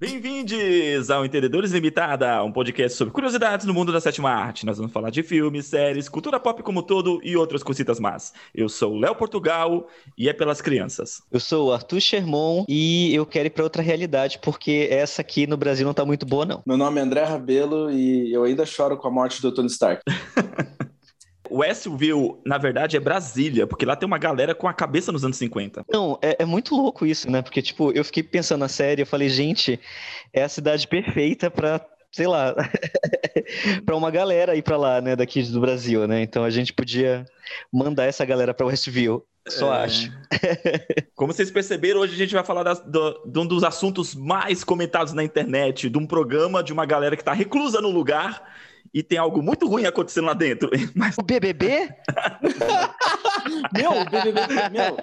Bem-vindos ao Entendedores Limitada, um podcast sobre curiosidades no mundo da sétima arte. Nós vamos falar de filmes, séries, cultura pop como todo e outras cositas más. Eu sou o Léo Portugal e é pelas crianças. Eu sou o Arthur Sherman e eu quero ir para outra realidade porque essa aqui no Brasil não tá muito boa não. Meu nome é André Rabelo e eu ainda choro com a morte do Tony Stark. Westview, na verdade, é Brasília, porque lá tem uma galera com a cabeça nos anos 50. Não, é, é muito louco isso, né? Porque, tipo, eu fiquei pensando na série, eu falei, gente, é a cidade perfeita pra sei lá, para uma galera ir para lá, né, daqui do Brasil, né? Então a gente podia mandar essa galera para Westview. Só é... acho. Como vocês perceberam, hoje a gente vai falar das, do, de um dos assuntos mais comentados na internet, de um programa de uma galera que está reclusa no lugar e tem algo muito ruim acontecendo lá dentro. Mas... O BBB? meu, o BBB, meu,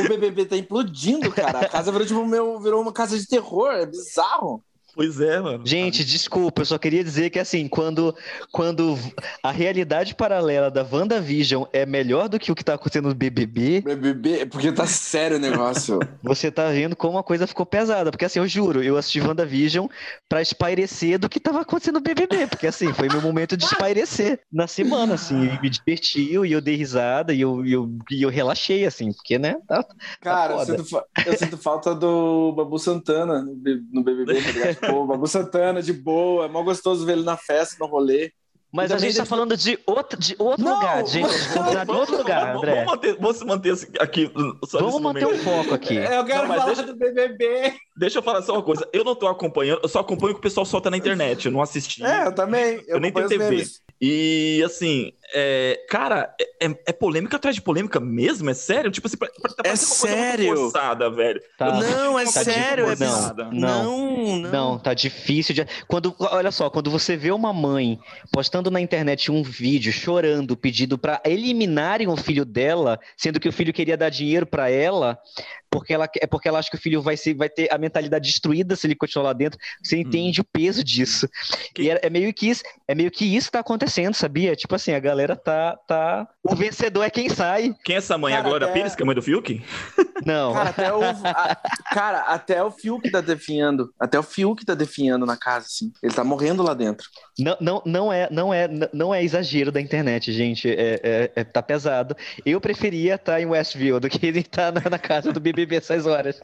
o BBB tá implodindo, cara. A casa virou, tipo, meu, virou uma casa de terror, é bizarro. Pois é, mano. Gente, desculpa, eu só queria dizer que assim, quando, quando a realidade paralela da WandaVision é melhor do que o que tá acontecendo no BBB. BBB, é porque tá sério o negócio. Você tá vendo como a coisa ficou pesada. Porque assim, eu juro, eu assisti WandaVision pra espairecer do que tava acontecendo no BBB. Porque assim, foi meu momento de espairecer na semana, assim. Me divertiu e eu dei risada e eu, eu, e eu relaxei, assim, porque, né? Tá, tá Cara, tá eu, sinto, eu, sinto, falta do Babu Santana no BBB, tá ligado? Pô, Babu Santana, de boa. É mó gostoso ver ele na festa, no rolê. Mas a gente tá falando de outro, de outro não, lugar, gente. Mas... De outro lugar, André. Vamos manter, vamos manter aqui. vamos manter um foco aqui. Eu quero não, falar deixa, do BBB. Deixa eu falar só uma coisa. Eu não tô acompanhando, eu só acompanho o que o pessoal solta na internet. Eu não assisti. É, eu também. Eu, eu nem tenho TV. Memes. E assim, é, cara, é, é, é, polêmica atrás de polêmica mesmo? É sério? Tipo assim, tá é sério? forçada, velho. Tá. Não, é tá sério, é não, não, não, não. tá difícil de. Quando, olha só, quando você vê uma mãe postando na internet um vídeo chorando, pedindo para eliminarem o filho dela, sendo que o filho queria dar dinheiro para ela, porque ela é porque ela acha que o filho vai, ser, vai ter a mentalidade destruída se ele continuar lá dentro. Você entende hum. o peso disso. Que... E é, é, meio que isso, é meio que isso que tá acontecendo, sabia? Tipo assim, a galera tá tá o vencedor é quem sai. Quem é essa mãe? Cara, a Glória até... Pires, que é a mãe do Fiuk? Não. Cara, até o a, cara, até o Fiuk tá definhando, até o Fiuk tá definhando na casa assim. Ele tá morrendo lá dentro. Não, não, não é, não é, não é exagero da internet, gente. É, é, é tá pesado. Eu preferia estar tá em Westview do que ele estar tá na, na casa do BB beber essas horas.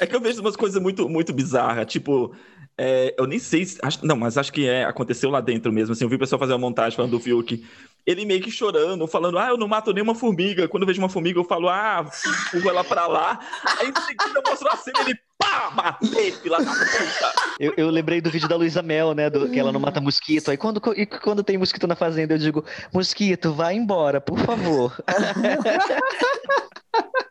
É que eu vejo umas coisas muito, muito bizarras, tipo, é, eu nem sei, se, acho, não, mas acho que é, aconteceu lá dentro mesmo, assim, eu vi o pessoal fazer uma montagem falando do Fiuk, ele meio que chorando, falando, ah, eu não mato nenhuma formiga, quando eu vejo uma formiga eu falo, ah, fuga ela pra lá, aí em seguida mostrou a cena, ele, pá, matei, filha da puta. Eu, eu lembrei do vídeo da Luísa Mel, né, do, que ela não mata mosquito, aí quando, e quando tem mosquito na fazenda eu digo, mosquito, vai embora, por favor.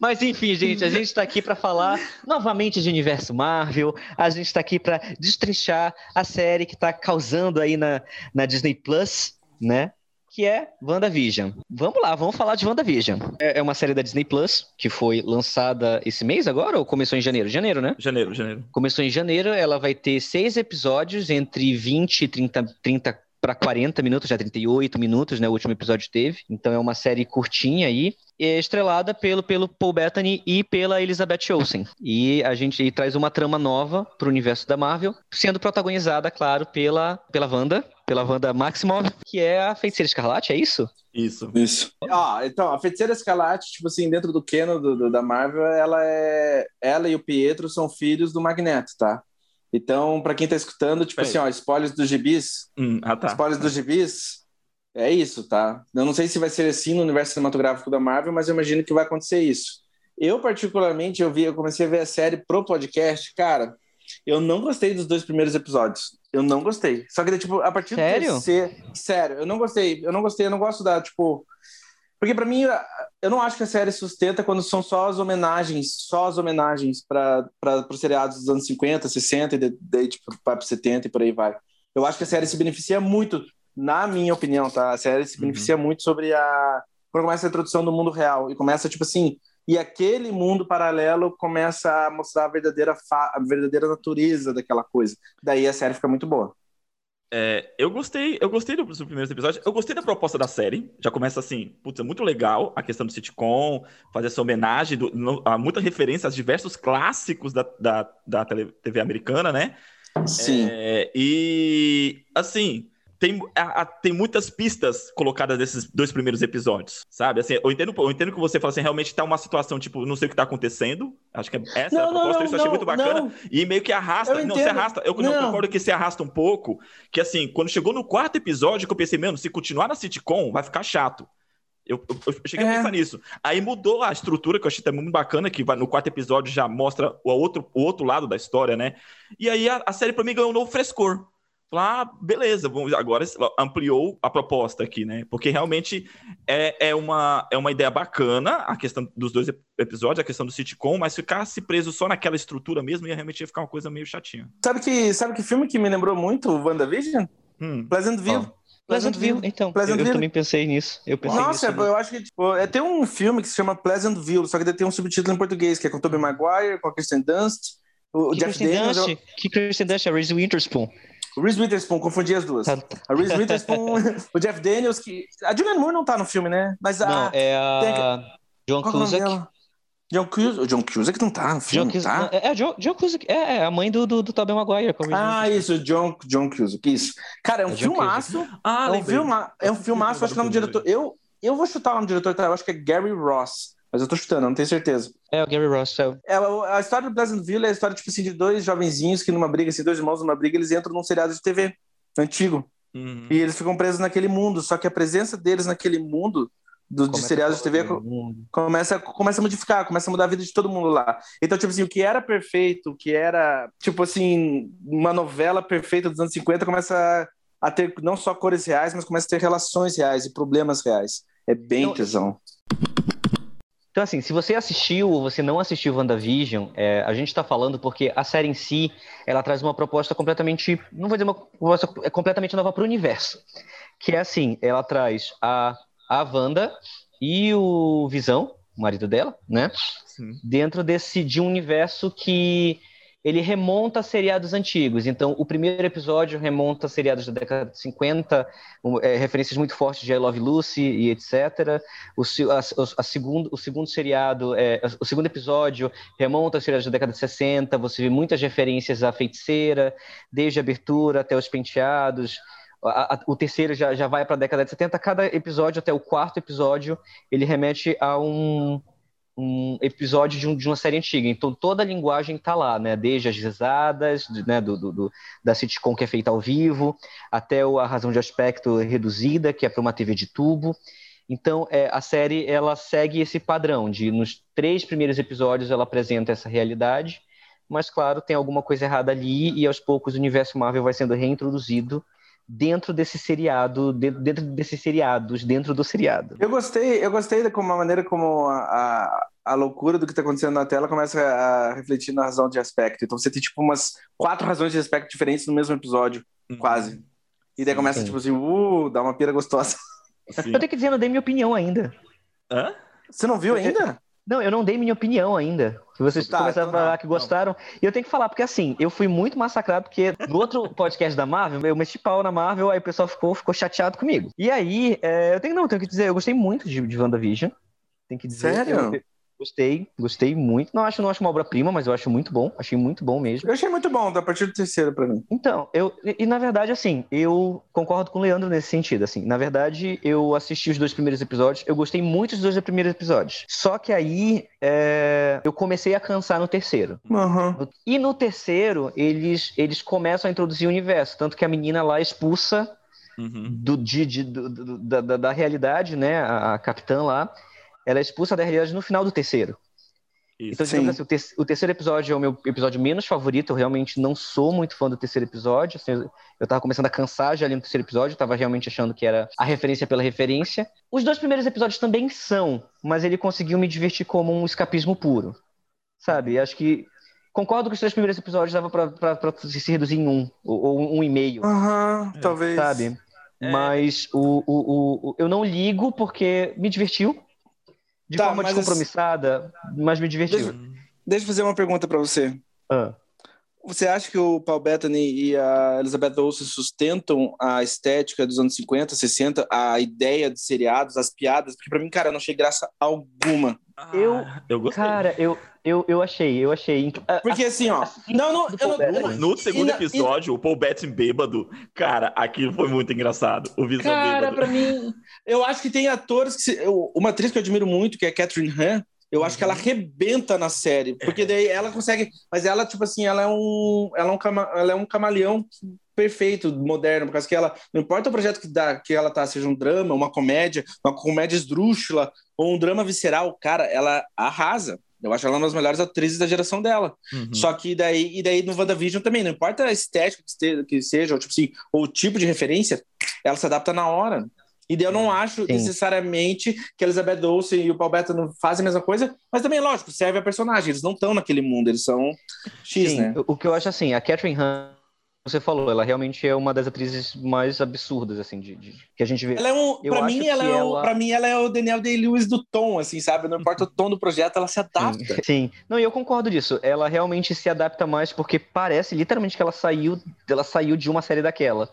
Mas enfim, gente, a gente está aqui para falar novamente de universo Marvel. A gente está aqui para destrinchar a série que está causando aí na, na Disney Plus, né? Que é WandaVision. Vamos lá, vamos falar de WandaVision. É, é uma série da Disney Plus que foi lançada esse mês agora ou começou em janeiro? Janeiro, né? Janeiro, janeiro. Começou em janeiro, ela vai ter seis episódios entre 20 e 30, 30 para 40 minutos, já 38 minutos, né? O último episódio teve. Então é uma série curtinha aí, estrelada pelo, pelo Paul Bettany e pela Elizabeth Olsen. E a gente traz uma trama nova para o universo da Marvel, sendo protagonizada, claro, pela, pela Wanda, pela Wanda Maximoff, que é a Feiticeira Escarlate, é isso? Isso. Isso. Ah, então, a Feiticeira Escarlate, tipo assim, dentro do canon do, do, da Marvel, ela é... Ela e o Pietro são filhos do Magneto, tá? Então, para quem tá escutando, tipo assim, ó, spoilers dos gibis. Hum, ah, tá. Spoilers dos gibis. É isso, tá? Eu não sei se vai ser assim no universo cinematográfico da Marvel, mas eu imagino que vai acontecer isso. Eu, particularmente, eu vi, eu comecei a ver a série pro podcast, cara. Eu não gostei dos dois primeiros episódios. Eu não gostei. Só que, tipo, a partir sério? do terceiro. Sério, eu não gostei. Eu não gostei, eu não gosto da, tipo. Porque para mim, eu não acho que a série sustenta quando são só as homenagens, só as homenagens para os seriados dos anos 50, 60 e daí tipo, para 70 e por aí vai. Eu acho que a série se beneficia muito, na minha opinião, tá? A série se uhum. beneficia uhum. muito sobre a quando começa a introdução do mundo real e começa tipo assim, e aquele mundo paralelo começa a mostrar a verdadeira fa... a verdadeira natureza daquela coisa. Daí a série fica muito boa. É, eu gostei, eu gostei dos primeiros episódios, eu gostei da proposta da série. Já começa assim, putz, é muito legal a questão do sitcom, fazer essa homenagem do, no, a muita referência aos diversos clássicos da, da, da TV americana, né? Sim. É, e assim, tem, a, a, tem muitas pistas colocadas nesses dois primeiros episódios, sabe? Assim, eu entendo, eu entendo que você fala assim, realmente tá uma situação, tipo, não sei o que tá acontecendo. Acho que é essa não, a proposta, não, isso eu achei muito bacana. Não. E meio que arrasta. Eu não, se arrasta. Eu não. concordo que se arrasta um pouco. Que assim, quando chegou no quarto episódio, que eu pensei, mano, se continuar na sitcom, vai ficar chato. Eu, eu, eu, cheguei é. a pensar nisso. Aí mudou a estrutura, que eu achei também muito bacana, que vai, no quarto episódio já mostra o outro, o outro lado da história, né? E aí a, a série, pra mim, ganhou um novo frescor. Falar, ah, beleza, vamos, agora ampliou a proposta aqui, né? Porque realmente é, é, uma, é uma ideia bacana a questão dos dois episódios, a questão do sitcom, mas ficasse preso só naquela estrutura mesmo ia realmente ia ficar uma coisa meio chatinha. Sabe que, sabe que filme que me lembrou muito o WandaVision? Hum. Pleasantville. Oh. Pleasantville, então. Pleasantville. Eu, eu, também pensei nisso. Eu pensei Nossa, nisso, eu acho que tipo, é, tem um filme que se chama Pleasantville, só que tem um subtítulo em português, que é com Tobey Maguire, com a Kristen Dunst, o que Jeff Kristen Daniels. Dunst? Eu... Que Kristen Dunst? É Reese Witherspoon. Reese Witherspoon, confundi as duas. A Reese Witherspoon, o Jeff Daniels, que. A Julianne Moore não tá no filme, né? Mas a. Não, é a. John Cusack. John Cusack, o John Cusack não tá no filme, John tá? É, é, John, John Cusack, é, é, a mãe do, do, do Tobey Maguire. Ah, isso, John, John Cusack, isso. Cara, é um é filmaço. Ah, é um, filma, é um filmaço, acho que é um diretor... Eu, eu vou chutar o nome do diretor, tá? eu acho que é Gary Ross. Mas eu tô chutando, não tenho certeza. É, o Gary Russell. É, a história do Pleasantville é a história, tipo assim, de dois jovenzinhos que numa briga, assim, dois irmãos numa briga, eles entram num seriado de TV antigo. Uhum. E eles ficam presos naquele mundo. Só que a presença deles naquele mundo do, de seriados de TV começa, começa a modificar, começa a mudar a vida de todo mundo lá. Então, tipo assim, o que era perfeito, o que era, tipo assim, uma novela perfeita dos anos 50 começa a ter não só cores reais, mas começa a ter relações reais e problemas reais. É bem então, tesão. Então, assim, se você assistiu ou você não assistiu WandaVision, é, a gente está falando porque a série em si, ela traz uma proposta completamente, não vou dizer uma proposta é completamente nova para o universo. Que é assim, ela traz a, a Wanda e o Visão, o marido dela, né? Sim. Dentro desse, de um universo que ele remonta a seriados antigos. Então, o primeiro episódio remonta a seriados da década de 50, é, referências muito fortes de I Love Lucy e etc. O, a, a segundo, o segundo seriado, é, o segundo episódio remonta a seriados da década de 60. Você vê muitas referências à feiticeira, desde a abertura até os penteados. O terceiro já, já vai para a década de 70. Cada episódio, até o quarto episódio, ele remete a um, um episódio de, um, de, uma série antiga. Então toda a linguagem está lá, né? Desde as risadas, né? do, do, do, da sitcom que é feita ao vivo, até a razão de aspecto reduzida, que é para uma TV de tubo. Então é, a série ela segue esse padrão de nos três primeiros episódios ela apresenta essa realidade, mas claro tem alguma coisa errada ali e aos poucos o universo Marvel vai sendo reintroduzido dentro desse seriado, dentro desses seriados, dentro do seriado. Eu gostei, eu gostei da como a maneira como a, a, a loucura do que está acontecendo na tela começa a refletir na razão de aspecto. Então você tem tipo umas quatro razões de aspecto diferentes no mesmo episódio, uhum. quase. E daí começa Sim. tipo assim, uh, dá uma pira gostosa. Sim. Eu tenho que dizer, eu não dei minha opinião ainda. Hã? Você não viu ainda? Não, eu não dei minha opinião ainda. Vocês tá, começaram então a falar que gostaram. Não. E eu tenho que falar, porque assim, eu fui muito massacrado, porque no outro podcast da Marvel, eu meti pau na Marvel, aí o pessoal ficou, ficou chateado comigo. E aí, é, eu tenho, não, tenho que dizer, eu gostei muito de, de WandaVision. Tem que dizer. Sério? Eu, Gostei, gostei muito. Não acho, não acho uma obra-prima, mas eu acho muito bom. Achei muito bom mesmo. Eu achei muito bom, a partir do terceiro para mim. Então, eu e, e, na verdade assim, eu concordo com o Leandro nesse sentido, assim. Na verdade, eu assisti os dois primeiros episódios, eu gostei muito dos dois primeiros episódios. Só que aí é, eu comecei a cansar no terceiro. Uhum. E no terceiro, eles eles começam a introduzir o universo, tanto que a menina lá expulsa uhum. do, de, de, do, do, da, da realidade, né, a, a capitã lá ela é expulsa da realidade no final do terceiro. Isso. Então, digamos assim, o, ter o, terceiro episódio é o meu episódio menos favorito. Eu realmente não sou muito fã do terceiro episódio. Assim, eu tava começando a cansar já ali no terceiro episódio. Eu tava realmente achando que era a referência pela referência. Os dois primeiros episódios também são, mas ele conseguiu me divertir como um escapismo puro. Sabe? Acho que. Concordo que os três primeiros episódios dava pra, pra, pra se reduzir em um, ou, ou um e meio. Aham, uhum, talvez. Sabe? É. Mas o, o, o, eu não ligo porque me divertiu de tá, forma descompromissada, mas me divertiu. Deixa, deixa, eu fazer uma pergunta para você. Ah. Você acha que o Paul Bettany e a Elizabeth Olsen sustentam a estética dos anos 50, 60, a ideia de seriados, as piadas? Porque pra mim, cara, eu não achei graça alguma. Eu, ah, eu gostei. Cara, eu, eu, eu achei, eu achei. Porque assim, ó. Não, não, eu não, no segundo e, episódio, e... o Paul Bettany bêbado, cara, aquilo foi muito engraçado. O Visão Cara, bêbado. pra mim, eu acho que tem atores que. Se, eu, uma atriz que eu admiro muito, que é Catherine Han, eu acho que ela uhum. arrebenta na série, porque daí ela consegue. Mas ela, tipo assim, ela é um, ela é um, cama, ela é um camaleão perfeito, moderno, por causa que ela. Não importa o projeto que, dá, que ela tá, seja um drama, uma comédia, uma comédia esdrúxula ou um drama visceral, cara, ela arrasa. Eu acho ela uma das melhores atrizes da geração dela. Uhum. Só que daí, e daí no WandaVision também, não importa a estética que seja, ou, tipo assim, ou o tipo de referência, ela se adapta na hora. E eu não acho Sim. necessariamente que a Elizabeth Olsen e o Paul Bettany fazem a mesma coisa, mas também, lógico, serve a personagem. Eles não estão naquele mundo, eles são X, Sim. né? O que eu acho assim, a Catherine Han você falou, ela realmente é uma das atrizes mais absurdas, assim, de, de que a gente vê. Ela é um, pra mim, ela é o, ela... mim, ela é o Daniel Day-Lewis do tom, assim, sabe? Não importa o tom do projeto, ela se adapta. Sim. Sim. Não, e eu concordo disso. Ela realmente se adapta mais porque parece literalmente que ela saiu, ela saiu de uma série daquela.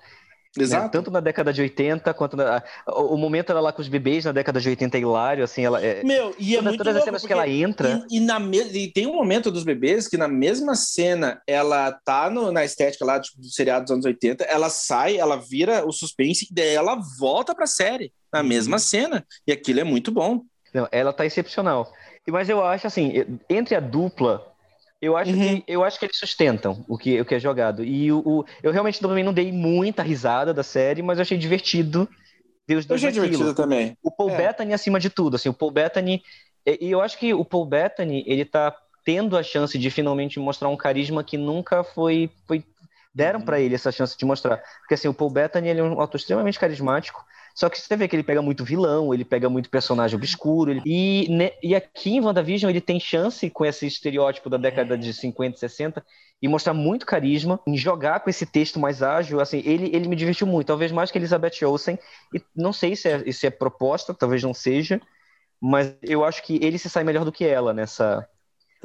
Né? Exato. Né? Tanto na década de 80 quanto na, o, momento era lá com os bebês na década de 80 é hilário, assim, ela é. Meu, e é muito todas as cenas que ela entra. E, e na me... e tem um momento dos bebês que na mesma cena ela tá no, na estética lá tipo, do seriado dos anos 80, ela sai, ela vira o suspense e daí ela volta pra série na uhum. mesma cena. E aquilo é muito bom. Não, ela tá excepcional. Mas eu acho assim, entre a dupla eu acho, uhum. que, eu acho que eles sustentam o que, o que é jogado. E o, o, eu realmente também não dei muita risada da série, mas eu achei divertido ver os dois Eu achei divertido também. O Paul é. Bettany acima de tudo. Assim, o Paul Bettany... E eu acho que o Paul Bettany, ele tá tendo a chance de finalmente mostrar um carisma que nunca foi... foi deram uhum. para ele essa chance de mostrar. Porque assim, o Paul Bettany ele é um ator extremamente carismático, só que você vê que ele pega muito vilão, ele pega muito personagem obscuro. Ele... E, ne... e aqui em WandaVision ele tem chance, com esse estereótipo da década de 50 e 60, e mostrar muito carisma, em jogar com esse texto mais ágil. Assim, ele, ele me divertiu muito, talvez mais que Elizabeth Olsen. E não sei se é, se é proposta, talvez não seja, mas eu acho que ele se sai melhor do que ela nessa,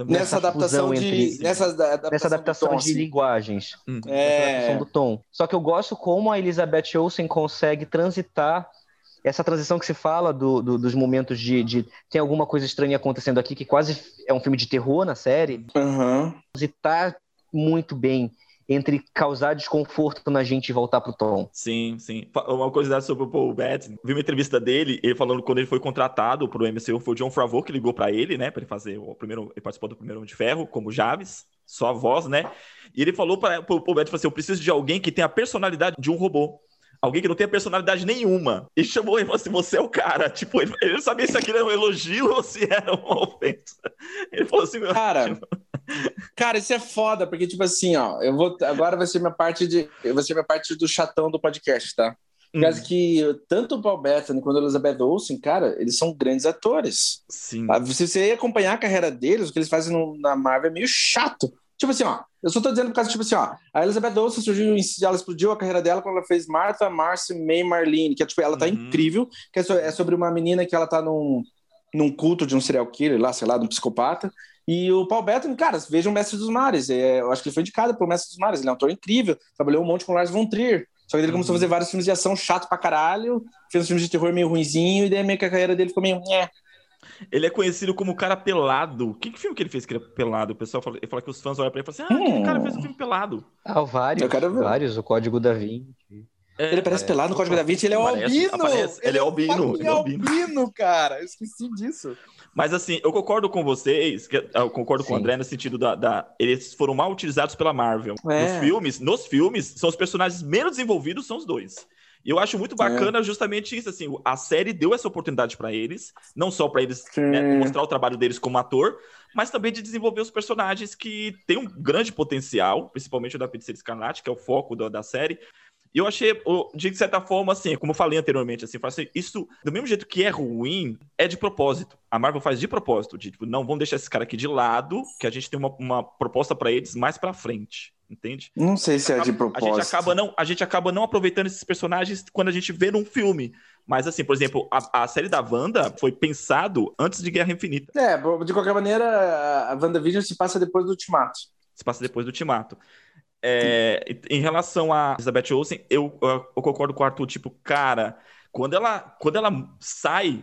nessa adaptação de entre, nessa adaptação, nessa adaptação tom, de assim. linguagens hum. é... adaptação do tom só que eu gosto como a Elizabeth Olsen consegue transitar essa transição que se fala do, do, dos momentos de, de, tem alguma coisa estranha acontecendo aqui que quase é um filme de terror na série uhum. transitar muito bem entre causar desconforto na gente e voltar pro tom. Sim, sim. Uma curiosidade sobre o Paul Bettany. Vi uma entrevista dele, ele falando quando ele foi contratado pro MCU, foi o John Favreau que ligou para ele, né, para ele fazer o primeiro, ele participou do primeiro Homem de Ferro, como Javes, só a voz, né? E ele falou para o Paul Bettany, assim, eu preciso de alguém que tenha a personalidade de um robô. Alguém que não tenha personalidade nenhuma. E chamou ele e falou assim: você é o cara. Tipo, ele, ele não sabia se aquilo era um elogio ou se era uma ofensa. Ele falou assim: cara. Tipo... Cara, isso é foda, porque, tipo assim, ó, eu vou. Agora vai ser minha parte de. Vai ser minha parte do chatão do podcast, tá? Por causa hum. que tanto o Paul Bettany quanto a Elizabeth Olsen, cara, eles são grandes atores. Sim. Ah, se você acompanhar a carreira deles, o que eles fazem no, na Marvel é meio chato. Tipo assim, ó, eu só tô dizendo por causa, tipo assim, ó, a Elizabeth Olsen surgiu, ela explodiu a carreira dela quando ela fez Martha, Marcy, May, Marlene, que é, tipo, ela tá uhum. incrível, que é, é sobre uma menina que ela tá num, num culto de um serial killer lá, sei lá, de um psicopata, e o Paul Bettany, cara, veja o Mestre dos Mares. É, eu acho que ele foi indicado pelo Mestre dos Mares. Ele é um ator incrível. Trabalhou um monte com Lars von Trier. Só que ele começou a fazer uhum. vários filmes de ação chato pra caralho. Fez uns filmes de terror meio ruinzinho. E daí meio que a carreira dele ficou meio... Ele é conhecido como cara pelado. Que, que filme que ele fez que ele é pelado? O pessoal fala, ele fala que os fãs olham pra ele e falam assim: Ah, hum. aquele cara fez um filme pelado. Ah, vários. Vários, o Código da Vinci. É, ele parece pelado no Código da Vinci, ele é parece, albino! Aparece. Ele, ele é albino. Ele é albino. albino, cara. Eu esqueci disso. Mas assim, eu concordo com vocês, eu concordo Sim. com o André no sentido da, da, Eles foram mal utilizados pela Marvel. É. Nos filmes, nos filmes, são os personagens menos desenvolvidos, são os dois. E eu acho muito bacana é. justamente isso, assim, a série deu essa oportunidade para eles, não só para eles né, mostrar o trabalho deles como ator, mas também de desenvolver os personagens que têm um grande potencial, principalmente o da Feiticeira Escarlate, que é o foco da, da série, e eu achei, de certa forma, assim, como eu falei anteriormente, assim, assim, isso, do mesmo jeito que é ruim, é de propósito. A Marvel faz de propósito, de tipo, não, vamos deixar esse cara aqui de lado, que a gente tem uma, uma proposta para eles mais para frente, entende? Não sei se é de propósito. A gente, acaba não, a gente acaba não aproveitando esses personagens quando a gente vê num filme. Mas, assim, por exemplo, a, a série da Wanda foi pensado antes de Guerra Infinita. É, de qualquer maneira, a WandaVision se passa depois do Ultimato. Se passa depois do Ultimato. É, em relação a Elizabeth Olsen, eu, eu, eu, concordo com o Arthur, tipo, cara, quando ela, quando ela sai,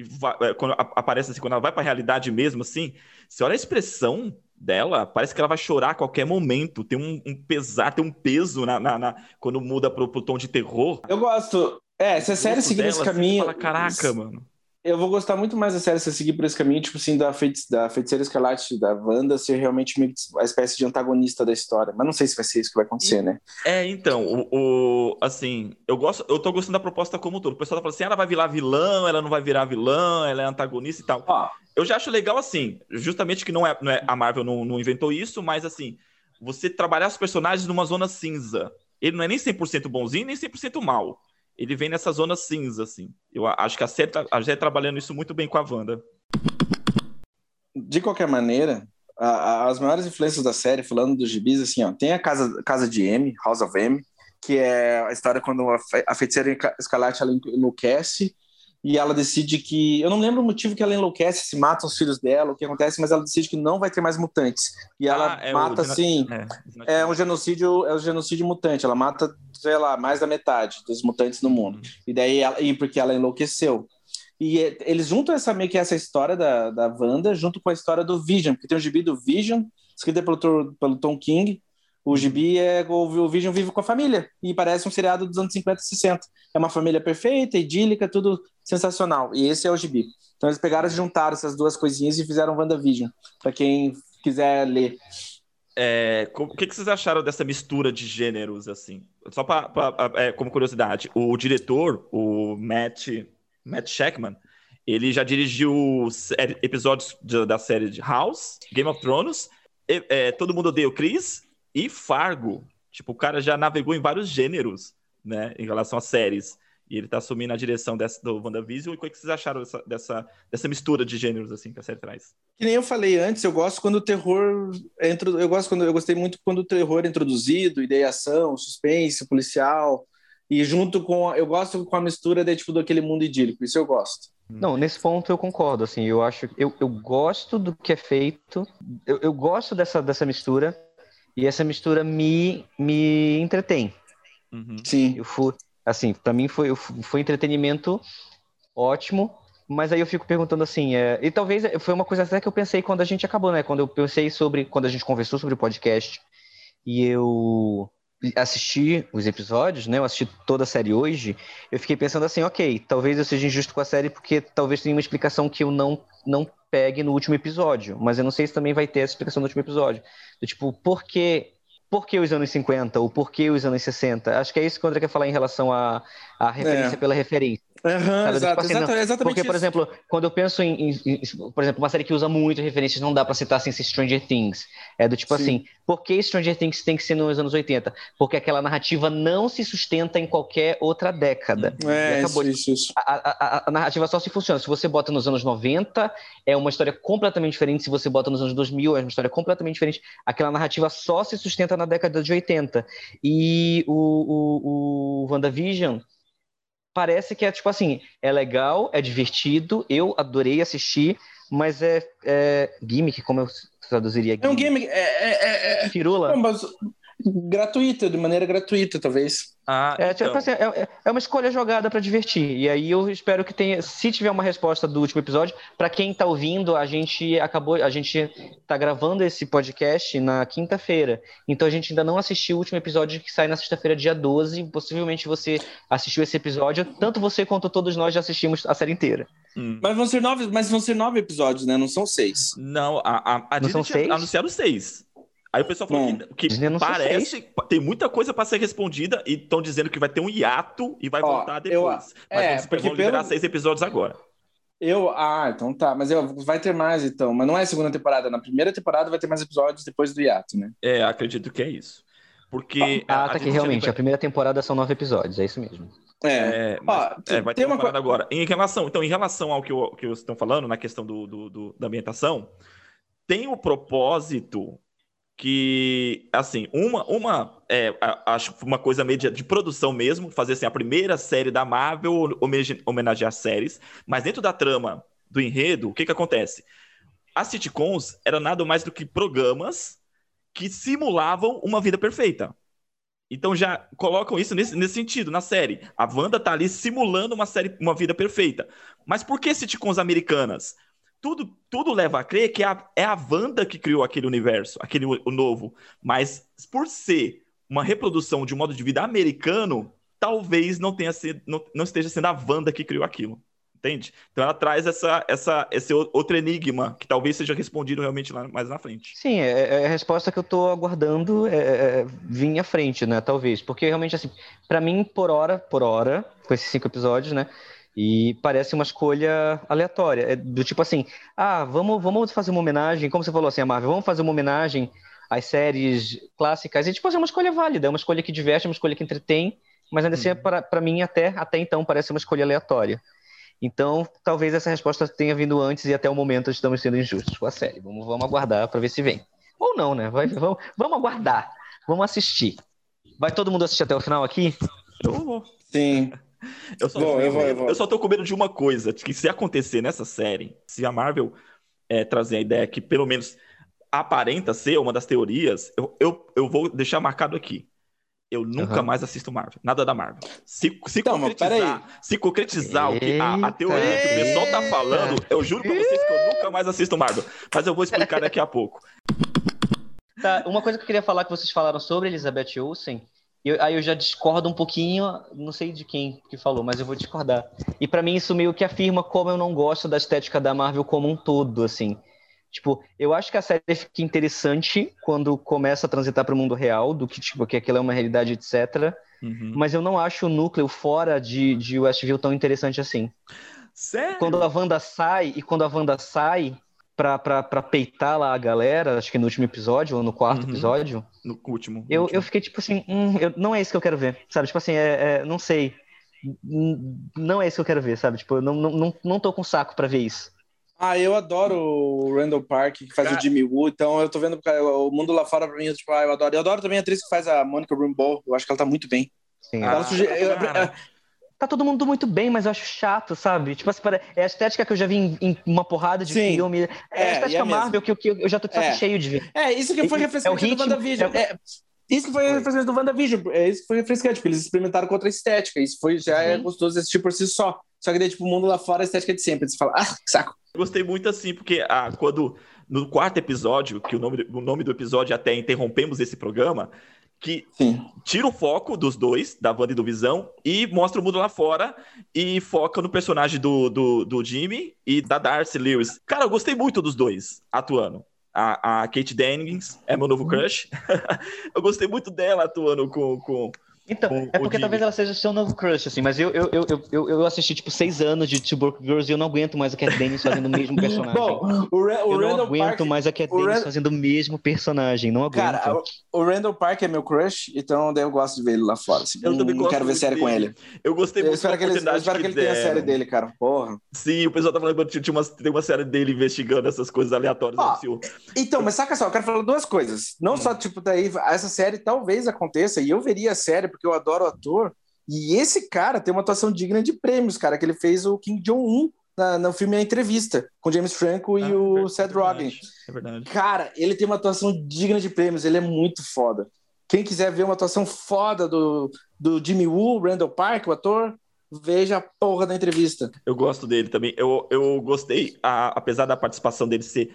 vai, é, quando aparece assim, quando ela vai pra realidade mesmo, assim, você olha a expressão dela, parece que ela vai chorar a qualquer momento. Tem um, um pesar, tem um peso na, na, na, quando muda pro, pro tom de terror. Eu gosto. É, se a série seguir esse caminho. Fala, Caraca, mano eu vou gostar muito mais da série se seguir por esse caminho, tipo assim, da, feiti da feiticeira escarlate, da Wanda ser realmente a espécie de antagonista da história. Mas não sei se vai ser isso que vai acontecer, né? É, então, o, o, assim, eu gosto, eu tô gostando da proposta como um todo. O pessoal tá falando assim, ela vai virar vilã, ela não vai virar vilã, ela é antagonista e tal. Ó, eu já acho legal assim, justamente que não é, não é a Marvel não, não inventou isso, mas assim, você trabalhar os personagens numa zona cinza. Ele não é nem 100% bonzinho, nem 100% mal ele vem nessa zona cinza, assim. Eu acho que a série, tá, série trabalhando isso muito bem com a Wanda. De qualquer maneira, a, a, as maiores influências da série, falando dos gibis, assim, ó, tem a casa, casa de M, House of M, que é a história quando a, a feiticeira escarlate ela enlouquece e ela decide que. Eu não lembro o motivo que ela enlouquece, se matam os filhos dela, o que acontece, mas ela decide que não vai ter mais mutantes. E ela ah, é mata, assim. É, é, um genocídio, é um genocídio mutante. Ela mata, sei lá, mais da metade dos mutantes no mundo. Uhum. E daí ela, e porque ela enlouqueceu. E eles juntam essa meio que essa história da, da Wanda junto com a história do Vision, porque tem o gibi do Vision, escrito pelo, pelo Tom King, o Gibi é o Vision vive com a família e parece um seriado dos anos 50 e 60. É uma família perfeita, idílica, tudo sensacional. E esse é o Gibi. Então eles pegaram e juntaram essas duas coisinhas e fizeram WandaVision, para quem quiser ler. É, o que, que, vocês acharam dessa mistura de gêneros, assim? Só pra, pra é, como curiosidade, o diretor, o Matt, Matt Shackman, ele já dirigiu episódios de, da série de House, Game of Thrones, é, Todo Mundo Odeia o Chris e Fargo. Tipo, o cara já navegou em vários gêneros, né, em relação a séries. E ele tá assumindo a direção dessa, do WandaVision. E o que vocês acharam dessa, dessa, dessa mistura de gêneros, assim, que a série traz? Que nem eu falei antes, eu gosto quando o terror é eu gosto quando eu gostei muito quando o terror é introduzido, ideação, suspense, policial. E junto com. Eu gosto com a mistura de, tipo, daquele mundo idílico. Isso eu gosto. Não, nesse ponto eu concordo, assim, eu acho, eu, eu gosto do que é feito, eu, eu gosto dessa, dessa mistura, e essa mistura me, me entretém. Uhum. Sim. Eu fui, assim, para mim foi, foi entretenimento ótimo, mas aí eu fico perguntando assim, é, e talvez foi uma coisa até que eu pensei quando a gente acabou, né? Quando eu pensei sobre, quando a gente conversou sobre o podcast e eu assisti os episódios, né? Eu assisti toda a série hoje, eu fiquei pensando assim, ok, talvez eu seja injusto com a série porque talvez tenha uma explicação que eu não, não pegue no último episódio, mas eu não sei se também vai ter essa explicação no último episódio. Tipo, por que, por que os anos 50 ou por que os anos 60? Acho que é isso que o André quer falar em relação à referência é. pela referência. Uhum, exato, tipo assim, exatamente, exatamente Porque, por exemplo, quando eu penso em, em, em, por exemplo, uma série que usa muito referências, não dá para citar sem ser Stranger Things. É do tipo Sim. assim, por que Stranger Things tem que ser nos anos 80? Porque aquela narrativa não se sustenta em qualquer outra década. É, isso, isso, isso. A, a, a, narrativa só se funciona. Se você bota nos anos 90, é uma história completamente diferente. Se você bota nos anos 2000, é uma história completamente diferente. Aquela narrativa só se sustenta na década de 80. E o, o, o WandaVision parece que é tipo assim, é legal, é divertido, eu adorei assistir, mas é, é gimmick, como eu traduziria gimmick? É um gimmick, é... é, é, é Firula? Não, mas gratuita, de maneira gratuita, talvez. Ah, é, tipo então. assim, é, é, uma escolha jogada para divertir. E aí eu espero que tenha, se tiver uma resposta do último episódio, para quem tá ouvindo, a gente acabou, a gente tá gravando esse podcast na quinta-feira. Então a gente ainda não assistiu o último episódio que sai na sexta-feira, dia 12. Possivelmente você assistiu esse episódio, tanto você quanto todos nós já assistimos a série inteira. Hum. Mas vão ser nove, mas vão ser nove episódios, né? Não são seis. Não, a, a, a não são seis? anunciaram seis. Aí o pessoal falou Bom, que, que parece tem muita coisa para ser respondida e estão dizendo que vai ter um hiato e vai Ó, voltar depois. Eu, Mas é, eles vão liberar pelo... seis episódios agora. Eu, ah, então tá, mas eu, vai ter mais então, mas não é segunda temporada, na primeira temporada vai ter mais episódios depois do hiato, né? É, acredito que é isso. Porque. Ah, a, tá aqui, realmente, vai... a primeira temporada são nove episódios, é isso mesmo. É, é, mas, é vai ter uma temporada agora. Em relação, então, em relação ao que, eu, que vocês estão falando, na questão do, do, do da ambientação, tem o propósito que, assim, uma, uma é, acho uma coisa meio de, produção mesmo, fazer assim, a primeira série da Marvel homenagear séries, mas dentro da trama do enredo, o que que acontece? As sitcoms eram nada mais do que programas que simulavam uma vida perfeita. Então já colocam isso nesse, nesse sentido, na série. A Wanda tá ali simulando uma série, uma vida perfeita. Mas por que sitcoms americanas? Tudo, tudo leva a crer que é a, é a Wanda que criou aquele universo, aquele o novo. Mas por ser uma reprodução de um modo de vida americano, talvez não tenha sido, não, não esteja sendo a Wanda que criou aquilo entende? Então ela traz essa, essa, esse outro enigma que talvez seja respondido realmente lá, mais na frente. Sim, é, é a resposta que eu estou aguardando é, é, é, vir à frente, né? Talvez, porque realmente assim, para mim por hora, por hora, com esses cinco episódios, né? E parece uma escolha aleatória, é do tipo assim, ah, vamos, vamos fazer uma homenagem, como você falou assim, a Marvel, vamos fazer uma homenagem às séries clássicas, e tipo, assim, é uma escolha válida, é uma escolha que diverte, é uma escolha que entretém, mas ainda assim, uhum. para mim, até, até então, parece uma escolha aleatória. Então, talvez essa resposta tenha vindo antes e até o momento estamos sendo injustos com a série. Vamos, vamos aguardar para ver se vem. Ou não, né? Vai, vamos, vamos aguardar. Vamos assistir. Vai todo mundo assistir até o final aqui? Eu vou. Sim. Eu só, Bom, eu, vou, eu, vou. eu só tô com medo de uma coisa, que se acontecer nessa série, se a Marvel é, trazer a ideia que pelo menos aparenta ser uma das teorias, eu, eu, eu vou deixar marcado aqui eu nunca uhum. mais assisto Marvel. Nada da Marvel. Se, se então, concretizar, se concretizar o que, a, a teoria que o pessoal tá falando, eu juro pra vocês que eu nunca mais assisto Marvel. Mas eu vou explicar daqui a pouco. Tá, uma coisa que eu queria falar que vocês falaram sobre Elizabeth Olsen, eu, aí eu já discordo um pouquinho, não sei de quem que falou, mas eu vou discordar. E para mim isso meio que afirma como eu não gosto da estética da Marvel como um todo, assim. Tipo, eu acho que a série fica interessante quando começa a transitar para o mundo real, do que, tipo, que aquilo é uma realidade, etc. Uhum. Mas eu não acho o núcleo fora de, de Westview tão interessante assim. Sério? Quando a Wanda sai, e quando a Wanda sai pra, pra, pra peitar lá a galera, acho que no último episódio, ou no quarto uhum. episódio. No último. eu, último. eu fiquei tipo assim, hum, eu, não é isso que eu quero ver, sabe? Tipo assim, é, é, não sei. Não é isso que eu quero ver, sabe? Tipo, eu não, não, não, não tô com saco para ver isso. Ah, eu adoro o Randall Park, que faz cara... o Jimmy Woo, então eu tô vendo o mundo lá fora pra mim, tipo, ah, eu adoro. Eu adoro também a atriz que faz a Monica Rambeau, eu acho que ela tá muito bem. Sim. Ah, suge... eu, eu, tá todo mundo muito bem, mas eu acho chato, sabe? Tipo assim, é a estética que eu já vi em, em uma porrada de Sim. filme. É, é a estética é Marvel que, que, eu já tô de saco é. cheio de ver. É, isso que foi refrescante é do WandaVision. É, isso que foi refrescante do WandaVision. É isso que foi refrescante, porque eles experimentaram com outra estética. Isso foi, já é gostoso assistir por si só. Só que daí, tipo, o mundo lá fora, a estética é de sempre. Você fala, ah, que saco. Gostei muito assim, porque ah, quando no quarto episódio, que o nome, o nome do episódio é até interrompemos esse programa, que Sim. tira o foco dos dois, da Wanda e do Visão, e mostra o mundo lá fora e foca no personagem do, do, do Jimmy e da Darcy Lewis. Cara, eu gostei muito dos dois atuando. A, a Kate Dennings é meu novo uhum. crush. eu gostei muito dela atuando com, com, então, é porque talvez ela seja seu novo crush, assim, mas eu, eu, eu, eu, eu assisti, tipo, seis anos de Two Broke Girls e eu não aguento mais a Cat Dennis fazendo o mesmo personagem. Bom, o, Ra o eu não aguento Park, mais a Cat Dennis Rand... fazendo o mesmo personagem, não aguento. Cara, o, o Randall Park é meu crush, então daí eu gosto de ver ele lá fora. Assim. Eu também gosto quero ver série dele. com ele. Eu gostei muito eu espero que ele, Eu espero que, ele tenha a série dele, cara. Porra. Sim, o pessoal tá falando que tinha uma, tem uma série dele investigando essas coisas aleatórias. Ah, então, mas saca só, eu quero falar duas coisas. Não hum. só, tipo, daí, essa série talvez aconteça, e eu veria a série, porque eu adoro ator. E esse cara tem uma atuação digna de prêmios, cara, que ele fez o King John 1 na, no filme A Entrevista, com James Franco e ah, o é Seth Rogen. É verdade. Cara, ele tem uma atuação digna de prêmios, ele é muito foda. Quem quiser ver uma atuação foda do, do Jimmy Woo, Randall Park, o ator, veja a porra da entrevista. Eu gosto dele também. Eu, eu gostei, a, apesar da participação dele ser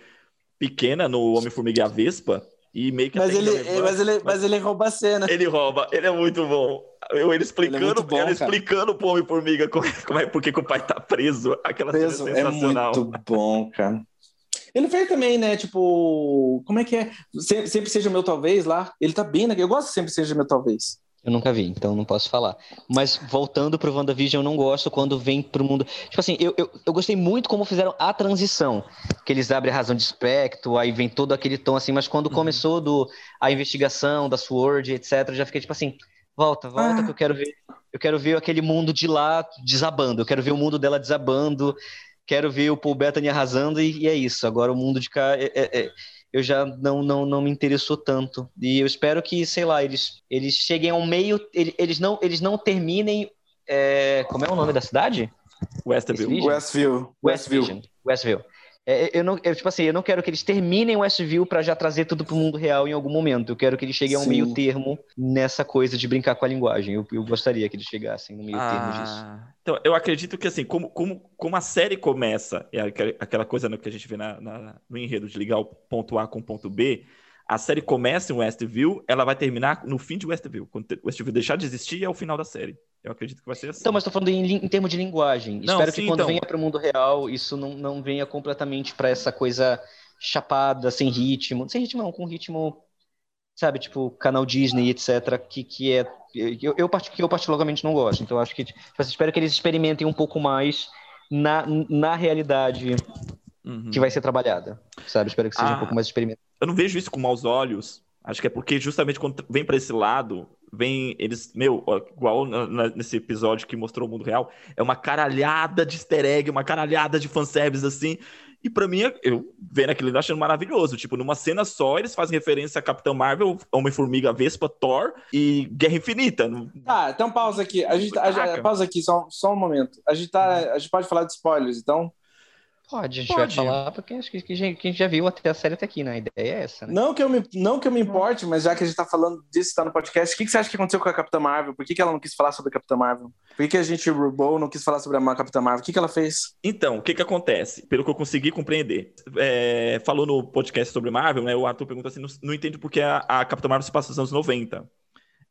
pequena no Homem-Formiga e a Vespa, e meio que mas ele, mas, ele, mas ele rouba a cena. Ele rouba, ele é muito bom. Eu, ele explicando, ele, é bom, ele explicando pro Homem-Formiga como, como é, porque que o pai tá preso. Aquela preso, cena é sensacional. É muito bom, cara. Ele fez também, né? Tipo, como é que é? Sempre, sempre seja meu talvez lá. Ele tá bem, né? Eu gosto de sempre seja meu talvez. Eu nunca vi, então não posso falar. Mas voltando pro WandaVision, eu não gosto quando vem pro mundo. Tipo assim, eu, eu, eu gostei muito como fizeram a transição. Que eles abrem a razão de espectro, aí vem todo aquele tom assim, mas quando uhum. começou do, a investigação da Sword, etc., já fiquei tipo assim, volta, volta, ah. que eu quero ver. Eu quero ver aquele mundo de lá desabando, eu quero ver o mundo dela desabando, quero ver o Paul Bettany arrasando, e, e é isso. Agora o mundo de cá é, é, é eu já não, não, não me interessou tanto. E eu espero que, sei lá, eles, eles cheguem ao meio, eles não, eles não terminem. É, como é o nome da cidade? Westview. Westview. Westview. Westview. É, eu não, eu, tipo assim, eu não quero que eles terminem o Westview para já trazer tudo pro mundo real em algum momento. Eu quero que eles cheguem a um Sim. meio termo nessa coisa de brincar com a linguagem. Eu, eu gostaria que eles chegassem no meio ah, termo disso. Então, eu acredito que assim, como, como, como a série começa, é aquela coisa que a gente vê na, na, no enredo de ligar o ponto A com o ponto B, a série começa em Westview, ela vai terminar no fim de Westview. Quando Westview deixar de existir, é o final da série. Eu acredito que vai ser assim. Então, mas estou falando em, em, termos de linguagem. Não, Espero sim, que quando então... venha para o mundo real, isso não, não venha completamente para essa coisa chapada, sem ritmo. Sem ritmo não, com ritmo, sabe, tipo, canal Disney, etc., que, que é... Eu, eu, que eu particularmente não gosto. Então, acho que... Tipo, assim, espero que eles experimentem um pouco mais na, na realidade uhum. que vai ser trabalhada, sabe? Espero que seja ah, um pouco mais experimental. Eu não vejo isso com maus olhos. Acho que é porque justamente quando vem para esse lado, vem eles, meu, igual nesse episódio que mostrou o mundo real, é uma caralhada de easter egg, uma caralhada de fanservice assim. E para mim, eu vendo aquilo achando maravilhoso. Tipo, numa cena só, eles fazem referência a Capitão Marvel, Homem-Formiga, Vespa, Thor e Guerra Infinita. Tá, então pausa aqui. A gente, a, a, pausa aqui, só, só um momento. A gente, tá, a gente pode falar de spoilers, então? Pode, a gente Pode. vai falar, porque acho que, que, a gente já viu até a série até aqui, né? A ideia é essa, né? Não que eu me, não que eu me importe, mas já que a gente tá falando disso, tá no podcast, o que, que você acha que aconteceu com a Capitã Marvel? Por que, que ela não quis falar sobre a Capitã Marvel? Por que, que a gente, Rubo, não quis falar sobre a Capitã Marvel? O que, que ela fez? Então, o que que acontece? Pelo que eu consegui compreender, é, falou no podcast sobre Marvel, né? O Arthur pergunta assim, não, não entende por que a, a Capitã Marvel se passa nos anos 90.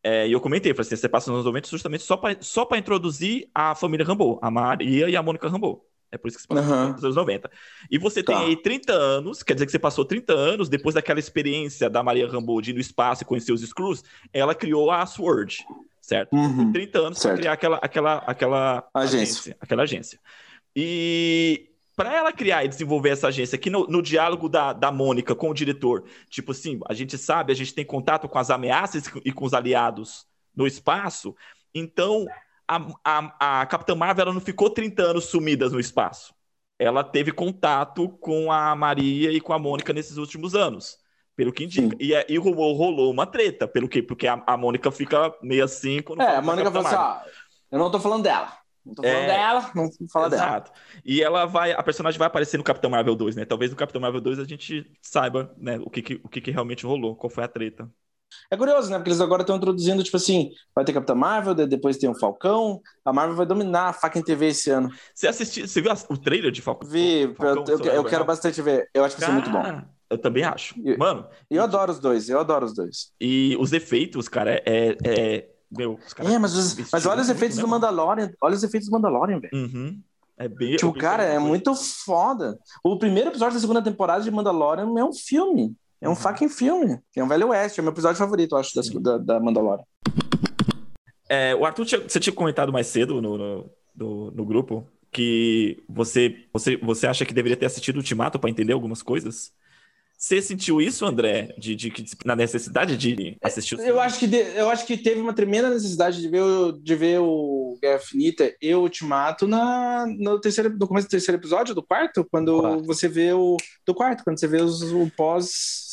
É, e eu comentei, falei assim, você passa nos anos 90 justamente só para só introduzir a família Rambo, a Maria e a Mônica Rambo. É por isso que você passou uhum. nos anos 90. E você tá. tem aí 30 anos, quer dizer que você passou 30 anos, depois daquela experiência da Maria Rambo de ir no espaço e conhecer os Screws, ela criou a Sword, certo? Uhum. 30 anos para criar aquela, aquela, aquela agência. agência. Aquela agência. E para ela criar e desenvolver essa agência aqui no, no, diálogo da, da Mônica com o diretor, tipo assim, a gente sabe, a gente tem contato com as ameaças e com os aliados no espaço, então a, a, a Capitã Marvel ela não ficou 30 anos sumidas no espaço. Ela teve contato com a Maria e com a Mônica nesses últimos anos, pelo que indica. E, é, e rolou, rolou uma treta, pelo que? Porque a, a Mônica fica meio assim quando. É, a Mônica falou assim: ó, eu não tô falando dela. Não tô falando é... dela, não fala dela. Exato. E ela vai, a personagem vai aparecer no Capitão Marvel 2, né? Talvez no Capitão Marvel 2 a gente saiba, né, o que, que o que, que realmente rolou, qual foi a treta. É curioso, né? Porque eles agora estão introduzindo, tipo assim, vai ter Capitã Marvel, depois tem o Falcão. A Marvel vai dominar a faca em TV esse ano. Você assistiu, você viu o trailer de Falcão? Vi, Falcão, eu, eu, eu quero bastante ver. Eu acho que vai ser muito bom. Eu também acho. Mano. Eu, eu adoro os dois, eu adoro os dois. E os efeitos, cara, é. é meu, é, mas, os, mas olha os efeitos do né, Mandalorian. Olha os efeitos do Mandalorian, velho. Uhum. É bem. Tipo, cara, é muito foda. O primeiro episódio da segunda temporada de Mandalorian é um filme. É um uhum. fucking filme. É um Velho Oeste. É o meu episódio favorito, eu acho, da, da Mandalorian. É, o Arthur, você tinha comentado mais cedo no, no, no, no grupo que você, você, você acha que deveria ter assistido o Ultimato para entender algumas coisas? Você sentiu isso, André, de, de, de, na necessidade de assistir o eu acho que de, Eu acho que teve uma tremenda necessidade de ver, o, de ver o Guerra Finita e o Ultimato na, no, terceiro, no começo do terceiro episódio, do quarto, quando quarto. você vê o. Do quarto, quando você vê os, o pós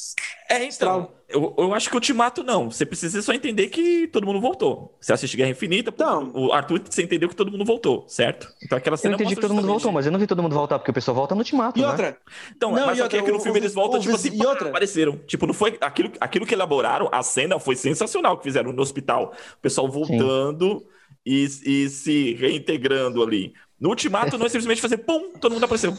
é, então. Eu, eu acho que o Ultimato não. Você precisa só entender que todo mundo voltou. Você assiste Guerra Infinita, então, o Arthur, você entendeu que todo mundo voltou, certo? Então aquela cena. Eu entendi que todo mundo voltou, mas eu não vi todo mundo voltar, porque o pessoal volta no Ultimato. E né? outra. Então, não, mas só que aqui no filme o, eles voltam, o, tipo assim, e outra. apareceram. Tipo, não foi. Aquilo, aquilo que elaboraram, a cena foi sensacional que fizeram no hospital. O pessoal voltando e, e se reintegrando ali. No Ultimato, não é simplesmente fazer pum, todo mundo apareceu.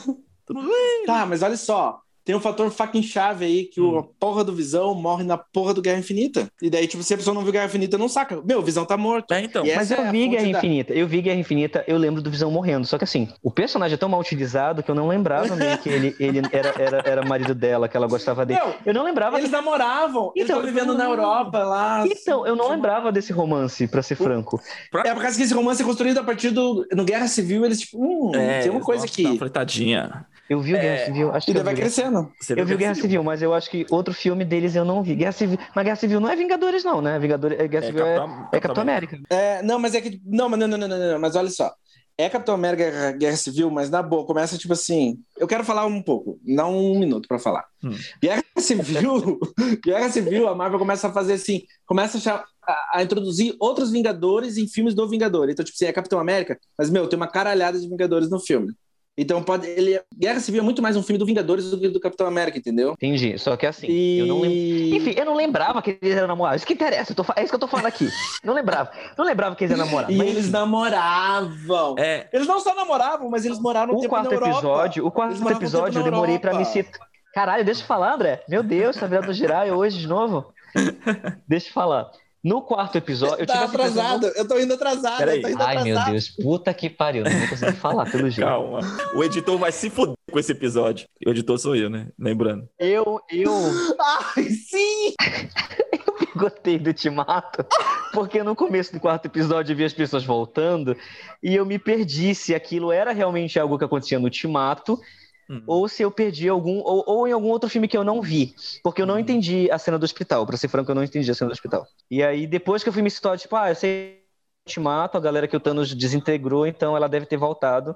Todo mundo... Tá, mas olha só tem um fator fucking chave aí que hum. o porra do Visão morre na porra do Guerra Infinita. E daí, tipo, se a pessoa não viu Guerra Infinita, não saca. Meu, o Visão tá morto. É, então. Mas eu é vi Guerra da... Infinita. Eu vi Guerra Infinita, eu lembro do Visão morrendo. Só que assim, o personagem é tão mal utilizado que eu não lembrava meio que ele, ele era, era, era marido dela, que ela gostava dele. Meu, eu não lembrava. Eles que... namoravam. Então, eles vivendo na Europa lá. Então, eu não lembrava desse romance, pra ser franco. É por causa que esse romance é construído a partir do. No Guerra Civil, eles, tipo, hum, é, tem uma coisa aqui. Uma fletadinha. Eu vi o Guerra é... Civil. Acho e que vai crescendo. Eu vi Guerra Civil, mas eu acho que outro filme deles eu não vi. Guerra Civil, mas Guerra Civil não é Vingadores, não, né? Vingadores, Guerra é Civil é, Capitão, é, é Capitão América. É, não, mas é que. Não, mas não, não, não, não, não, mas olha só. É Capitão América Guerra Civil, mas na boa, começa tipo assim. Eu quero falar um pouco, não um minuto para falar. Hum. Guerra Civil, Guerra Civil, a Marvel começa a fazer assim, começa a, a, a, introduzir outros Vingadores em filmes do Vingador. Então, tipo assim, é Capitão América, mas, meu, tem uma caralhada de Vingadores no filme. Então pode. Ele, Guerra Civil é muito mais um filme do Vingadores do que do Capitão América, entendeu? Entendi. Só que assim, e... eu não lembro. Enfim, eu não lembrava que eles eram namorados. Isso que interessa, tô... é isso que eu tô falando aqui. Não lembrava. Não lembrava que eles eram namorados. e mas... eles namoravam. É. Eles não só namoravam, mas eles moraram no o quarto episódio, O quarto episódio eu demorei pra me citar. Caralho, deixa eu falar, André. Meu Deus, tá virando girar hoje de novo? deixa eu falar. No quarto episódio. Eu tá atrasado, eu tô indo atrasado. Eu tô indo Ai, atrasado. meu Deus, puta que pariu, não vou conseguir falar pelo jeito. Calma. O editor vai se foder com esse episódio. O editor sou eu, né? Lembrando. Eu, eu. Ai, sim! eu gostei do Timato, porque no começo do quarto episódio eu vi as pessoas voltando e eu me perdi se aquilo era realmente algo que acontecia no Timato Uhum. Ou se eu perdi algum. Ou, ou, em algum outro filme que eu não vi. Porque eu não uhum. entendi a cena do hospital. Pra ser franco, eu não entendi a cena do hospital. E aí, depois que eu fui me situar, tipo, ah, eu sei Ultimato, a galera que o Thanos desintegrou, então ela deve ter voltado.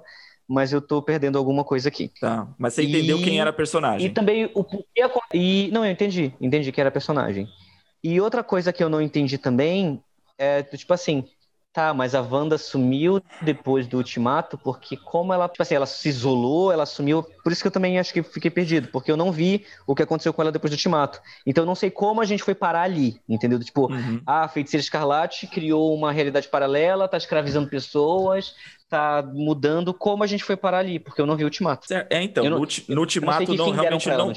Mas eu tô perdendo alguma coisa aqui. Tá. Mas você entendeu e... quem era a personagem. E também o porquê. E... Não, eu entendi. Entendi que era personagem. E outra coisa que eu não entendi também é, tipo assim, Tá, mas a Wanda sumiu depois do ultimato, porque como ela, tipo assim, ela se isolou, ela sumiu. Por isso que eu também acho que fiquei perdido, porque eu não vi o que aconteceu com ela depois do ultimato. Então eu não sei como a gente foi parar ali, entendeu? Tipo, uhum. a feiticeira escarlate criou uma realidade paralela, tá escravizando pessoas, tá mudando como a gente foi parar ali, porque eu não vi o Ultimato. É, então, não, no, Ultimato não, realmente não,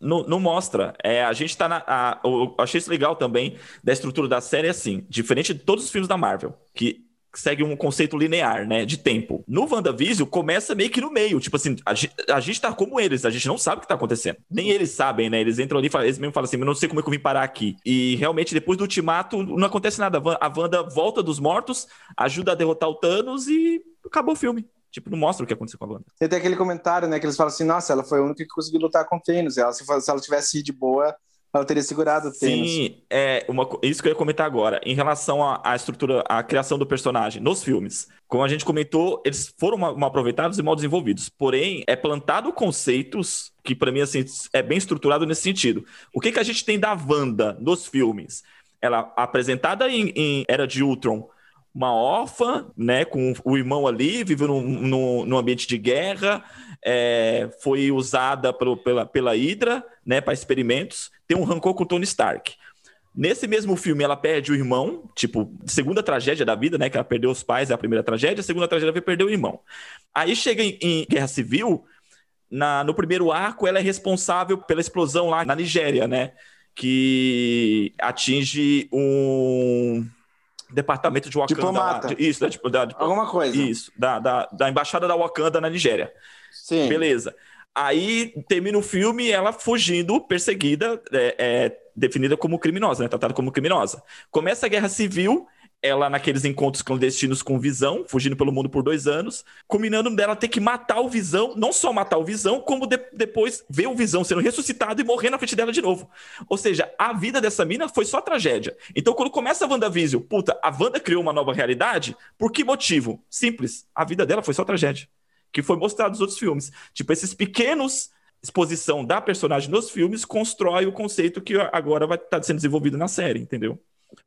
não, não, mostra. É, a gente tá na. A, eu achei isso legal também da estrutura da série, assim, diferente de todos os filmes da Marvel, que segue um conceito linear, né, de tempo. No WandaVision, começa meio que no meio, tipo assim, a, a gente tá como eles, a gente não sabe o que tá acontecendo. Nem eles sabem, né, eles entram ali e falam, eles mesmo falam assim, eu não sei como é que eu vim parar aqui. E realmente, depois do ultimato, não acontece nada. A Wanda volta dos mortos, ajuda a derrotar o Thanos e acabou o filme. Tipo, não mostra o que aconteceu com a Wanda. Tem aquele comentário, né, que eles falam assim, nossa, ela foi a única que conseguiu lutar com o Thanos. Ela, se, se ela tivesse de boa, ela teria segurado o Thanos. Sim, é uma, isso que eu ia comentar agora. Em relação à, estrutura, à criação do personagem nos filmes. Como a gente comentou, eles foram mal aproveitados e mal desenvolvidos. Porém, é plantado conceitos que, para mim, assim, é bem estruturado nesse sentido. O que, que a gente tem da Wanda nos filmes? Ela apresentada em, em Era de Ultron uma órfã, né, com o irmão ali, vivendo num, num ambiente de guerra, é, foi usada pro, pela, pela Hydra, né, para experimentos, tem um rancor com o Tony Stark. Nesse mesmo filme, ela perde o irmão, tipo, segunda tragédia da vida, né, que ela perdeu os pais, é a primeira tragédia, a segunda tragédia ela perdeu o irmão. Aí chega em, em Guerra Civil, na, no primeiro arco, ela é responsável pela explosão lá na Nigéria, né, que atinge um departamento de Wakanda. Diplomata. Lá. Isso, da, tipo, da, Alguma coisa. Isso, da, da, da embaixada da Wakanda na Nigéria. Sim. Beleza. Aí termina o filme ela fugindo, perseguida, é, é, definida como criminosa, né? Tratada como criminosa. Começa a guerra civil ela naqueles encontros clandestinos com Visão, fugindo pelo mundo por dois anos, combinando dela ter que matar o Visão, não só matar o Visão, como de depois ver o Visão sendo ressuscitado e morrer na frente dela de novo. Ou seja, a vida dessa mina foi só tragédia. Então, quando começa a WandaVision, puta, a Wanda criou uma nova realidade, por que motivo? Simples, a vida dela foi só tragédia. Que foi mostrado nos outros filmes. Tipo, esses pequenos exposição da personagem nos filmes constrói o conceito que agora vai estar sendo desenvolvido na série, entendeu?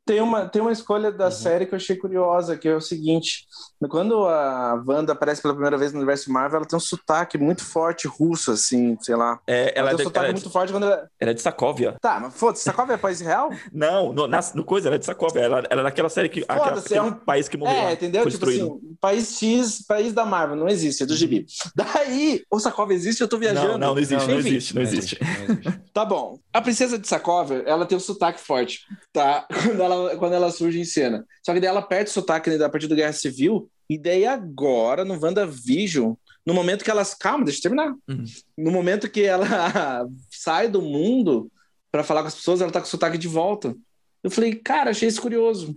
Tem uma, tem uma escolha da uhum. série que eu achei curiosa, que é o seguinte: quando a Wanda aparece pela primeira vez no universo Marvel, ela tem um sotaque muito forte russo, assim, sei lá. É, ela, ela tem um de, sotaque é muito forte quando ela. Ela é de Sacóvia. Tá, mas foda-se, Sacóvia é país real? Não, no, na, no coisa, ela é de Sacóvia. Ela, ela é daquela série que. Aquela, é um país que morreu. É, entendeu? Tipo assim, país X, país da Marvel, não existe, é do gibi. Daí, o Sacóvia existe, eu tô viajando. Não, não, não existe, não, não existe, não existe. Não existe. tá bom. A princesa de Sacóvia, ela tem um sotaque forte, tá? Quando ela, quando ela surge em cena. Só que daí ela perde o sotaque né, a partir da Guerra Civil, e daí agora, no WandaVision, no momento que elas. Calma, deixa eu terminar. Uhum. No momento que ela sai do mundo para falar com as pessoas, ela tá com o sotaque de volta. Eu falei, cara, achei isso curioso.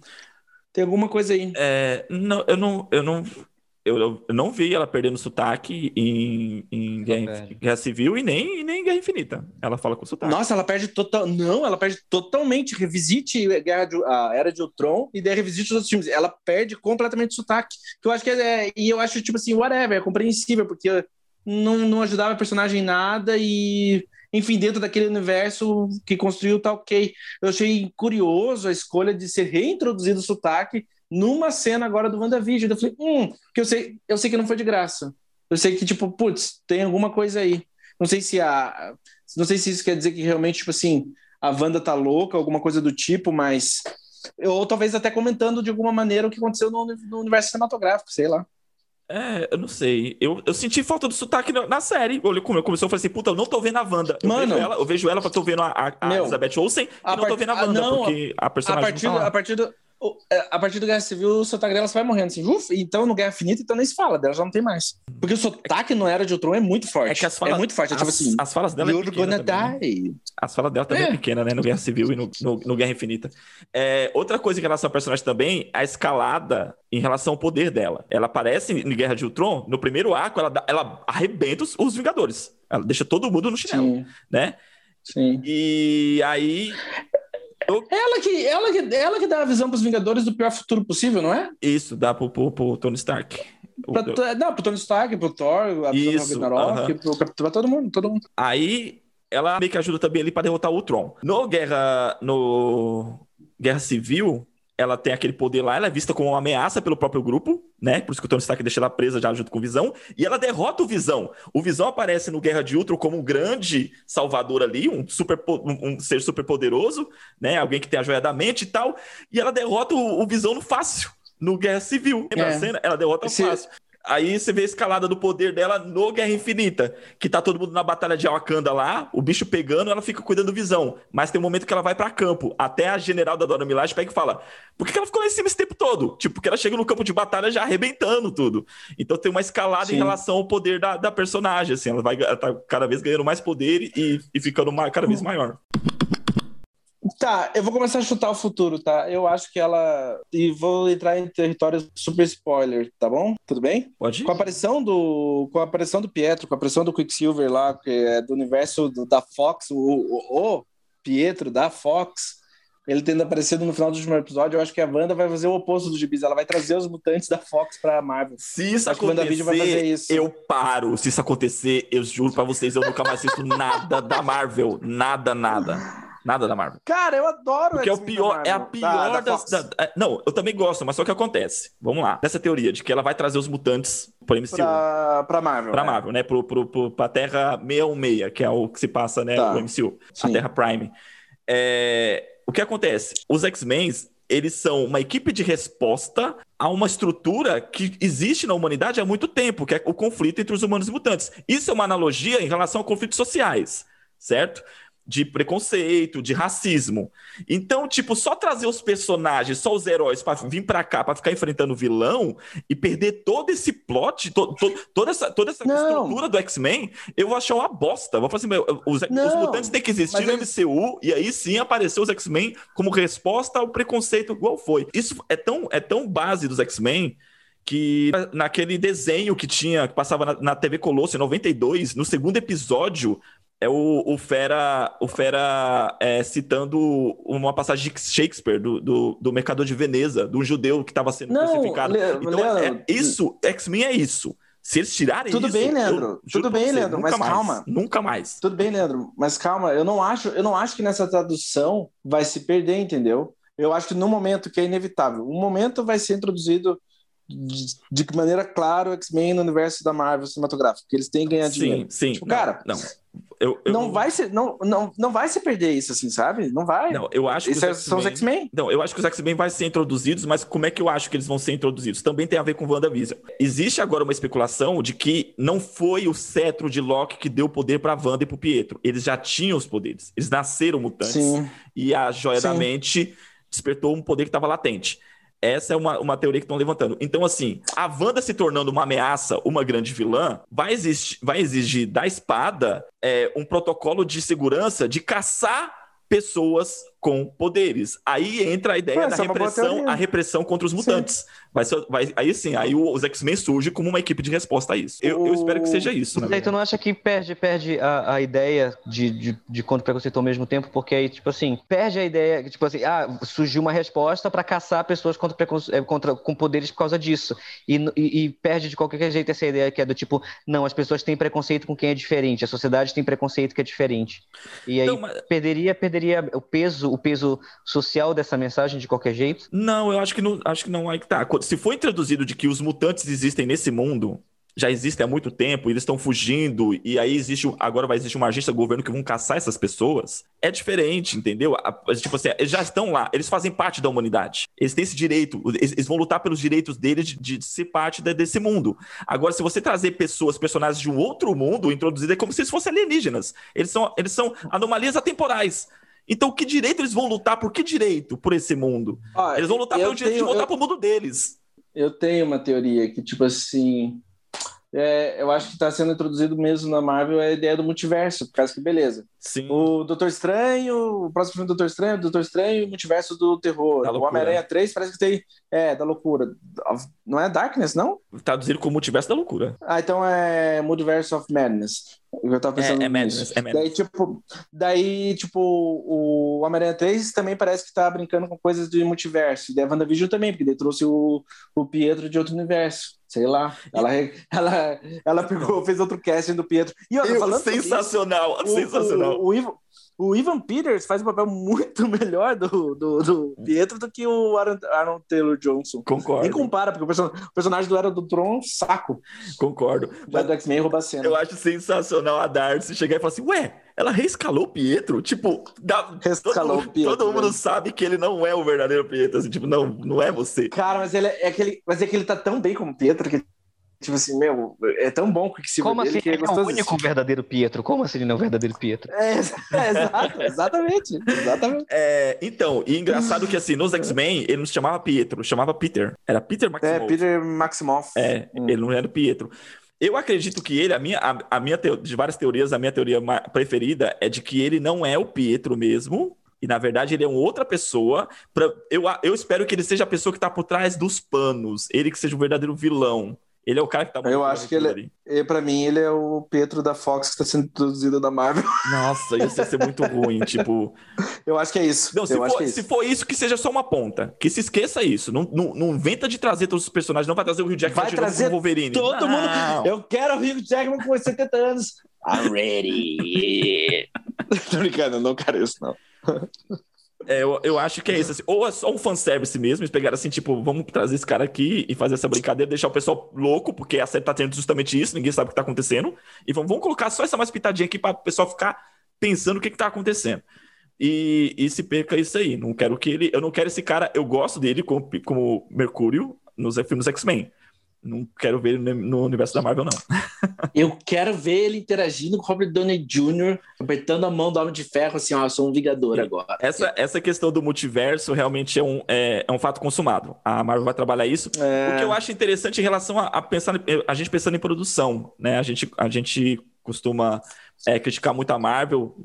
Tem alguma coisa aí. É, não, eu não, eu não eu, eu, não vi ela perdendo sotaque em, em Guerra, Guerra, Civil e nem, e nem em Guerra Infinita. Ela fala com sotaque. Nossa, ela perde total. Não, ela perde totalmente. Revisite Guerra de, a Era de Ultron e daí revisite os outros filmes. Ela perde completamente o sotaque. Que eu acho que é. E eu acho, tipo assim, whatever, é compreensível, porque não, não ajudava a personagem em nada e. Enfim, dentro daquele universo que construiu, tá ok. Eu achei curioso a escolha de ser reintroduzido o sotaque numa cena agora do WandaVision. Eu falei, hum, que eu sei, eu sei que não foi de graça. Eu sei que, tipo, putz, tem alguma coisa aí. Não sei se a. Não sei se isso quer dizer que realmente, tipo assim, a Wanda tá louca, alguma coisa do tipo, mas. Ou talvez até comentando de alguma maneira o que aconteceu no, no universo cinematográfico, sei lá. É, eu não sei. Eu, eu senti falta do sotaque na, na série. Olha como eu começou, eu falei assim, puta, eu não tô vendo a Wanda. Eu Mano, vejo ela, eu vejo ela pra tô vendo a, a, a Elizabeth Olsen e não part... tô vendo a Wanda, ah, não, porque a personagem a partir, não tá a partir do, a partir do Guerra Civil, o sotaque dela vai morrendo assim. Uf, então no Guerra Finita, então nem se fala, dela já não tem mais. Porque o sotaque no Era de Ultron é muito forte. É que as falas, é muito forte. É tipo assim. As falas dela é pequena também, né? As falas dela também é. é pequena, né? No Guerra Civil e no, no, no Guerra Infinita. É, outra coisa em relação ao personagem também, a escalada em relação ao poder dela. Ela aparece em Guerra de Ultron, no primeiro arco, ela, ela arrebenta os, os Vingadores. Ela deixa todo mundo no chinelo, Sim. né? Sim. E aí ela que, ela, que, ela que dá a visão para os Vingadores do pior futuro possível, não é? Isso, dá pro, pro, pro Tony Stark. Pra, não, pro Tony Stark, pro Thor, a Isso, Ragnarok, uh -huh. pro, pra todo mundo, todo mundo. Aí ela meio que ajuda também ali para derrotar o Tron. No Guerra, no Guerra Civil, ela tem aquele poder lá, ela é vista como uma ameaça pelo próprio grupo, né? Por isso que o Tony Stark deixa ela presa já junto com o Visão. E ela derrota o Visão. O Visão aparece no Guerra de Ultron como um grande salvador ali, um, super, um, um ser super poderoso, né? Alguém que tem a joia da mente e tal. E ela derrota o, o Visão no fácil no Guerra Civil. Lembra é. a cena? Ela derrota Esse... fácil. Aí você vê a escalada do poder dela no Guerra Infinita, que tá todo mundo na batalha de Wakanda lá, o bicho pegando, ela fica cuidando do Visão. Mas tem um momento que ela vai para campo. Até a general da Dona Milaje pega e fala: "Por que ela ficou lá em cima esse tempo todo?" Tipo, que ela chega no campo de batalha já arrebentando tudo. Então tem uma escalada Sim. em relação ao poder da, da personagem, assim, ela vai ela tá cada vez ganhando mais poder e, e ficando mais, cada vez maior. Tá, eu vou começar a chutar o futuro, tá? Eu acho que ela. E vou entrar em território super spoiler, tá bom? Tudo bem? Pode. Ir. Com a aparição do. Com a aparição do Pietro, com a aparição do Quicksilver lá, que é do universo do, da Fox, o, o, o, Pietro da Fox, ele tendo aparecido no final do último episódio, eu acho que a Wanda vai fazer o oposto do gibis. Ela vai trazer os mutantes da Fox pra Marvel. Se isso acho acontecer, vai fazer isso. eu paro. Se isso acontecer, eu juro pra vocês, eu nunca mais assisto nada da Marvel. Nada, nada. Nada da Marvel. Cara, eu adoro Porque é o pior, é a pior da, das. Da, é, não, eu também gosto, mas só que acontece. Vamos lá. Nessa teoria de que ela vai trazer os mutantes pro MCU. Pra, pra Marvel. Pra né? Marvel, né? Pro, pro, pro, pra Terra 616, que é o que se passa, né? Tá. O MCU. Sim. A Terra Prime. É... O que acontece? Os X-Men, eles são uma equipe de resposta a uma estrutura que existe na humanidade há muito tempo, que é o conflito entre os humanos e mutantes. Isso é uma analogia em relação a conflitos sociais, certo? De preconceito, de racismo. Então, tipo, só trazer os personagens, só os heróis para vir para cá, para ficar enfrentando o vilão e perder todo esse plot, to, to, toda essa, toda essa estrutura do X-Men, eu vou achar uma bosta. Vou falar assim, meu, os, os mutantes têm que existir no MCU e aí sim aparecer os X-Men como resposta ao preconceito igual foi. Isso é tão, é tão base dos X-Men que naquele desenho que tinha, que passava na, na TV Colosso em 92, no segundo episódio, é o, o Fera, o Fera é, citando uma passagem de Shakespeare, do, do, do Mercador de Veneza, de um judeu que estava sendo Não, crucificado. Le então, Leandro, é, isso, X-Men é isso. Se eles tirarem Tudo isso, bem, Leandro. Tudo bem, você, Leandro, mas mais, calma. Nunca mais. Tudo bem, Leandro, mas calma. Eu não acho, eu não acho que nessa tradução vai se perder, entendeu? Eu acho que no momento que é inevitável, um momento vai ser introduzido de, de maneira clara o X-Men no universo da Marvel cinematográfico, que eles têm que ganhar sim, dinheiro. Sim, tipo, não, cara, não. Eu, eu... Não vai se não, não, não vai se perder isso, assim, sabe? Não vai. Não, eu acho que os é, são os X-Men. Não, eu acho que os X-Men vão ser introduzidos, mas como é que eu acho que eles vão ser introduzidos? Também tem a ver com WandaVision. Existe agora uma especulação de que não foi o cetro de Loki que deu poder para Wanda e pro Pietro. Eles já tinham os poderes. Eles nasceram mutantes. Sim. E a joia Sim. da mente despertou um poder que estava latente. Essa é uma, uma teoria que estão levantando. Então, assim, a Wanda se tornando uma ameaça, uma grande vilã, vai, exigir, vai exigir da espada é, um protocolo de segurança de caçar pessoas com poderes. Aí entra a ideia da é repressão, a repressão contra os mutantes. Vai, vai, aí sim, aí os X-Men surgem como uma equipe de resposta a isso. Eu, eu espero que seja isso. Mas aí tu não acha que perde, perde a, a ideia de, de, de contra preconceito ao mesmo tempo? Porque aí, tipo assim, perde a ideia, tipo assim, ah, surgiu uma resposta para caçar pessoas contra, é, contra com poderes por causa disso. E, e, e, perde de qualquer jeito essa ideia que é do tipo, não, as pessoas têm preconceito com quem é diferente, a sociedade tem preconceito que é diferente. E aí não, mas... perderia, perderia o peso o peso social dessa mensagem de qualquer jeito? Não, eu acho que não, acho que não que tá. Se for introduzido de que os mutantes existem nesse mundo, já existem há muito tempo, eles estão fugindo, e aí existe, agora vai existir uma agência do governo que vão caçar essas pessoas, é diferente, entendeu? Tipo assim, eles já estão lá, eles fazem parte da humanidade. Eles têm esse direito, eles, eles vão lutar pelos direitos deles de, de ser parte de, desse mundo. Agora, se você trazer pessoas, personagens de um outro mundo, introduzido, é como se eles fossem alienígenas. Eles são, eles são anomalias atemporais. Então, que direito eles vão lutar? Por que direito por esse mundo? Ah, eles vão lutar pelo direito tenho, de voltar eu, pro mundo deles. Eu tenho uma teoria que, tipo assim, é, eu acho que está sendo introduzido mesmo na Marvel a ideia do multiverso, por causa que beleza. Sim. O Doutor Estranho, o próximo filme do Doutor Estranho, Doutor Estranho e o multiverso do terror. O Homem-Aranha 3 parece que tem. É, da loucura. Não é Darkness, não? Traduzido como multiverso da loucura. Ah, então é Multiverse of Madness. Eu tava pensando é, é Madness, é Madness. Daí, tipo, daí, tipo, o Homem-Aranha 3 também parece que tá brincando com coisas de multiverso. E a WandaVision também, porque ele trouxe o, o Pietro de outro universo. Sei lá. Ela, ela, ela pegou, fez outro casting do Pietro. E olha, falando sensacional, isso, sensacional. O, o, o, Ivan, o Ivan Peters faz um papel muito melhor do, do, do Pietro do que o Aaron, Aaron Taylor Johnson. Concordo. Nem compara, porque o, person, o personagem do Era do Tron é um saco. Concordo. Mas do X-Men rouba a cena. Eu acho sensacional a Darcy chegar e falar assim: ué, ela reescalou o Pietro? Tipo, dá, reescalou todo, o Pietro, todo mundo sabe que ele não é o verdadeiro Pietro. Assim, tipo, não, não é você. Cara, mas ele é, é aquele. Mas é que ele tá tão bem como Pietro que Tipo assim, meu, é tão bom que se Como assim? que é, é o único verdadeiro Pietro. Como assim ele não é o verdadeiro Pietro? É, é exato, exatamente. exatamente. É, então, e engraçado que assim, nos X-Men, ele não se chamava Pietro, chamava Peter. Era Peter Maximoff. É, Peter Maximoff. É, hum. ele não era Pietro. Eu acredito que ele, a minha, a, a minha de várias teorias, a minha teoria preferida é de que ele não é o Pietro mesmo, e na verdade ele é uma outra pessoa. Pra, eu, eu espero que ele seja a pessoa que está por trás dos panos, ele que seja o verdadeiro vilão. Ele é o cara que tá Eu acho que ele, é, para mim, ele é o Petro da Fox que está sendo introduzido da Marvel. Nossa, isso ia ser muito ruim, tipo. Eu acho que é isso. Não, se, for, é se for isso, que seja só uma ponta. Que se esqueça isso. Não, não, não inventa de trazer todos os personagens, não vai trazer o Rio Jackman vai trazer o Wolverine. Todo não. mundo. Eu quero o Rio Jackman com 70 anos. I'm ready. Tô brincando, não quero isso, não. É, eu, eu acho que é isso. Assim. Ou é só um fanservice mesmo, eles pegaram assim, tipo, vamos trazer esse cara aqui e fazer essa brincadeira, deixar o pessoal louco, porque a série tá tendo justamente isso, ninguém sabe o que tá acontecendo. E vamos, vamos colocar só essa mais pitadinha aqui para o pessoal ficar pensando o que, que tá acontecendo. E, e se perca isso aí. Não quero que ele. Eu não quero esse cara. Eu gosto dele como, como Mercúrio nos filmes X-Men. Não quero ver ele no universo da Marvel, não. eu quero ver ele interagindo com o Robert Downey Jr., apertando a mão do Homem de Ferro, assim, ó, eu sou um Vingador agora. Essa, essa questão do multiverso realmente é um, é, é um fato consumado. A Marvel vai trabalhar isso. É... O que eu acho interessante em relação a, a, pensar, a gente pensando em produção, né? A gente, a gente costuma é, criticar muito a Marvel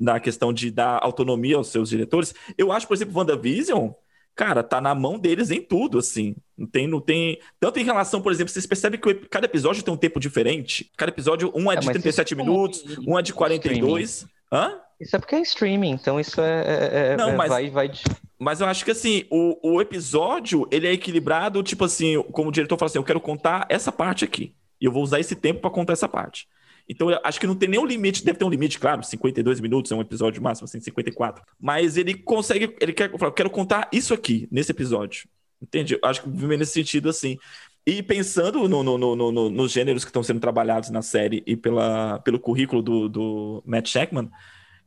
na questão de dar autonomia aos seus diretores. Eu acho, por exemplo, WandaVision cara, tá na mão deles em tudo, assim. Não tem, não tem. Tanto em relação, por exemplo, vocês percebem que cada episódio tem um tempo diferente. Cada episódio, um é, é de 37 minutos, é... um é de 42. Streaming. Hã? Isso é porque é streaming, então isso é. é, é não, é, mas, vai, vai... mas eu acho que assim, o, o episódio ele é equilibrado, tipo assim, como o diretor fala assim: eu quero contar essa parte aqui. E eu vou usar esse tempo para contar essa parte. Então, acho que não tem nenhum limite, deve ter um limite, claro, 52 minutos é um episódio máximo, assim, 54. Mas ele consegue, ele quer, eu quero contar isso aqui, nesse episódio. Entende? Acho que nesse sentido, assim. E pensando no, no, no, no, nos gêneros que estão sendo trabalhados na série e pela, pelo currículo do, do Matt Shackman,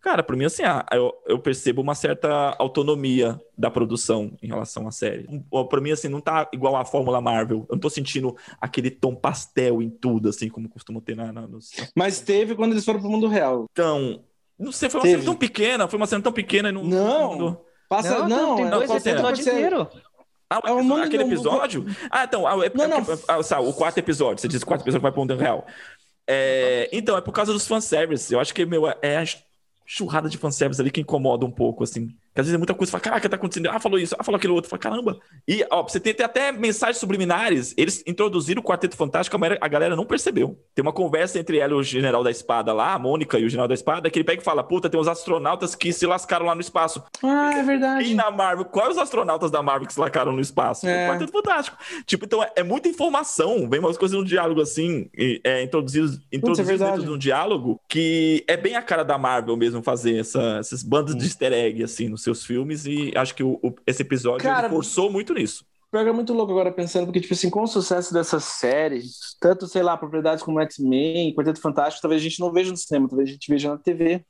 Cara, pra mim, assim, ah, eu, eu percebo uma certa autonomia da produção em relação à série. Pra mim, assim, não tá igual a Fórmula Marvel. Eu não tô sentindo aquele tom pastel em tudo, assim, como costuma ter na, na nos... Mas teve quando eles foram pro mundo real. Então, não sei, foi uma teve. cena tão pequena, foi uma cena tão pequena e não... Não, passa... Não, não, não, tem dois episódios inteiros. Ah, é um aquele episódio? Ah, então, ah, é, não, não. Ah, o quarto episódio, você diz o quarto episódio vai pro mundo real. É, então, é por causa dos fanservice. Eu acho que, meu, é churrada de fanservice ali que incomoda um pouco, assim. Às vezes é muita coisa, fala, caraca, tá acontecendo, ah, falou isso, ah, falou aquilo outro, fala, caramba. E, ó, você tem, tem até mensagens subliminares, eles introduziram o Quarteto Fantástico, a galera não percebeu. Tem uma conversa entre ela e o General da Espada lá, a Mônica e o General da Espada, que ele pega e fala, puta, tem uns astronautas que se lascaram lá no espaço. Ah, é verdade. E na Marvel, quais os astronautas da Marvel que se lascaram no espaço? É. O Quarteto Fantástico. Tipo, então é, é, muita informação, vem umas coisas no diálogo, assim, é, introduzidas, introduzidas é dentro de um diálogo, que é bem a cara da Marvel mesmo fazer essa, esses bandos de easter egg, assim, nos seus filmes, e acho que o, o esse episódio Cara, forçou muito nisso. Pega muito louco agora pensando, porque, tipo assim, com o sucesso dessa série, tanto, sei lá, propriedades como X-Men, Quarteto Fantástico, talvez a gente não veja no cinema, talvez a gente veja na TV.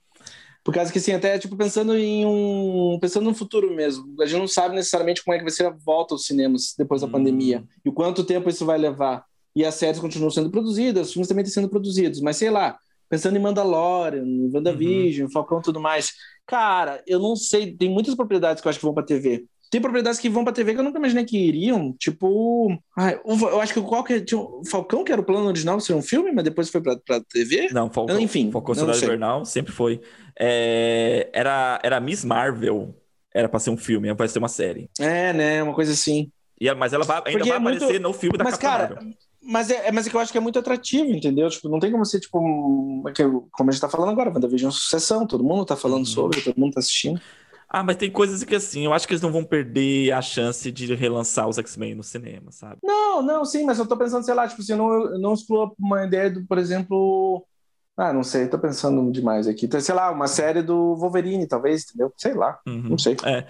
Por causa que, assim, até, tipo, pensando em um... Pensando no futuro mesmo. A gente não sabe necessariamente como é que vai ser a volta aos cinemas depois da hum. pandemia. E o quanto tempo isso vai levar. E as séries continuam sendo produzidas, os filmes também estão sendo produzidos. Mas, sei lá, pensando em Mandalorian, WandaVision, uhum. Falcão e tudo mais. Cara, eu não sei, tem muitas propriedades que eu acho que vão pra TV. Tem propriedades que vão pra TV que eu nunca imaginei que iriam. Tipo. Ai, eu acho que qual que tinha, o Falcão, que era o plano original, ser um filme, mas depois foi pra, pra TV? Não, Falcão. Enfim. Falcão Cidade Invernal sempre foi. É, era, era Miss Marvel. Era pra ser um filme, vai ser uma série. É, né? Uma coisa assim. E, mas ela vai, ainda Porque vai é aparecer muito... no filme da mas, Capitã cara, Marvel. Mas é, é, mas é que eu acho que é muito atrativo, entendeu? Tipo, não tem como ser, tipo, como a gente tá falando agora, WandaVision é uma sucessão, todo mundo tá falando uhum. sobre, todo mundo tá assistindo. Ah, mas tem coisas que assim, eu acho que eles não vão perder a chance de relançar os X-Men no cinema, sabe? Não, não, sim, mas eu tô pensando, sei lá, tipo assim, eu não, eu não excluo uma ideia do, por exemplo. Ah, não sei, tô pensando demais aqui. Então, sei lá, uma série do Wolverine, talvez, entendeu? Sei lá, uhum. não sei. É.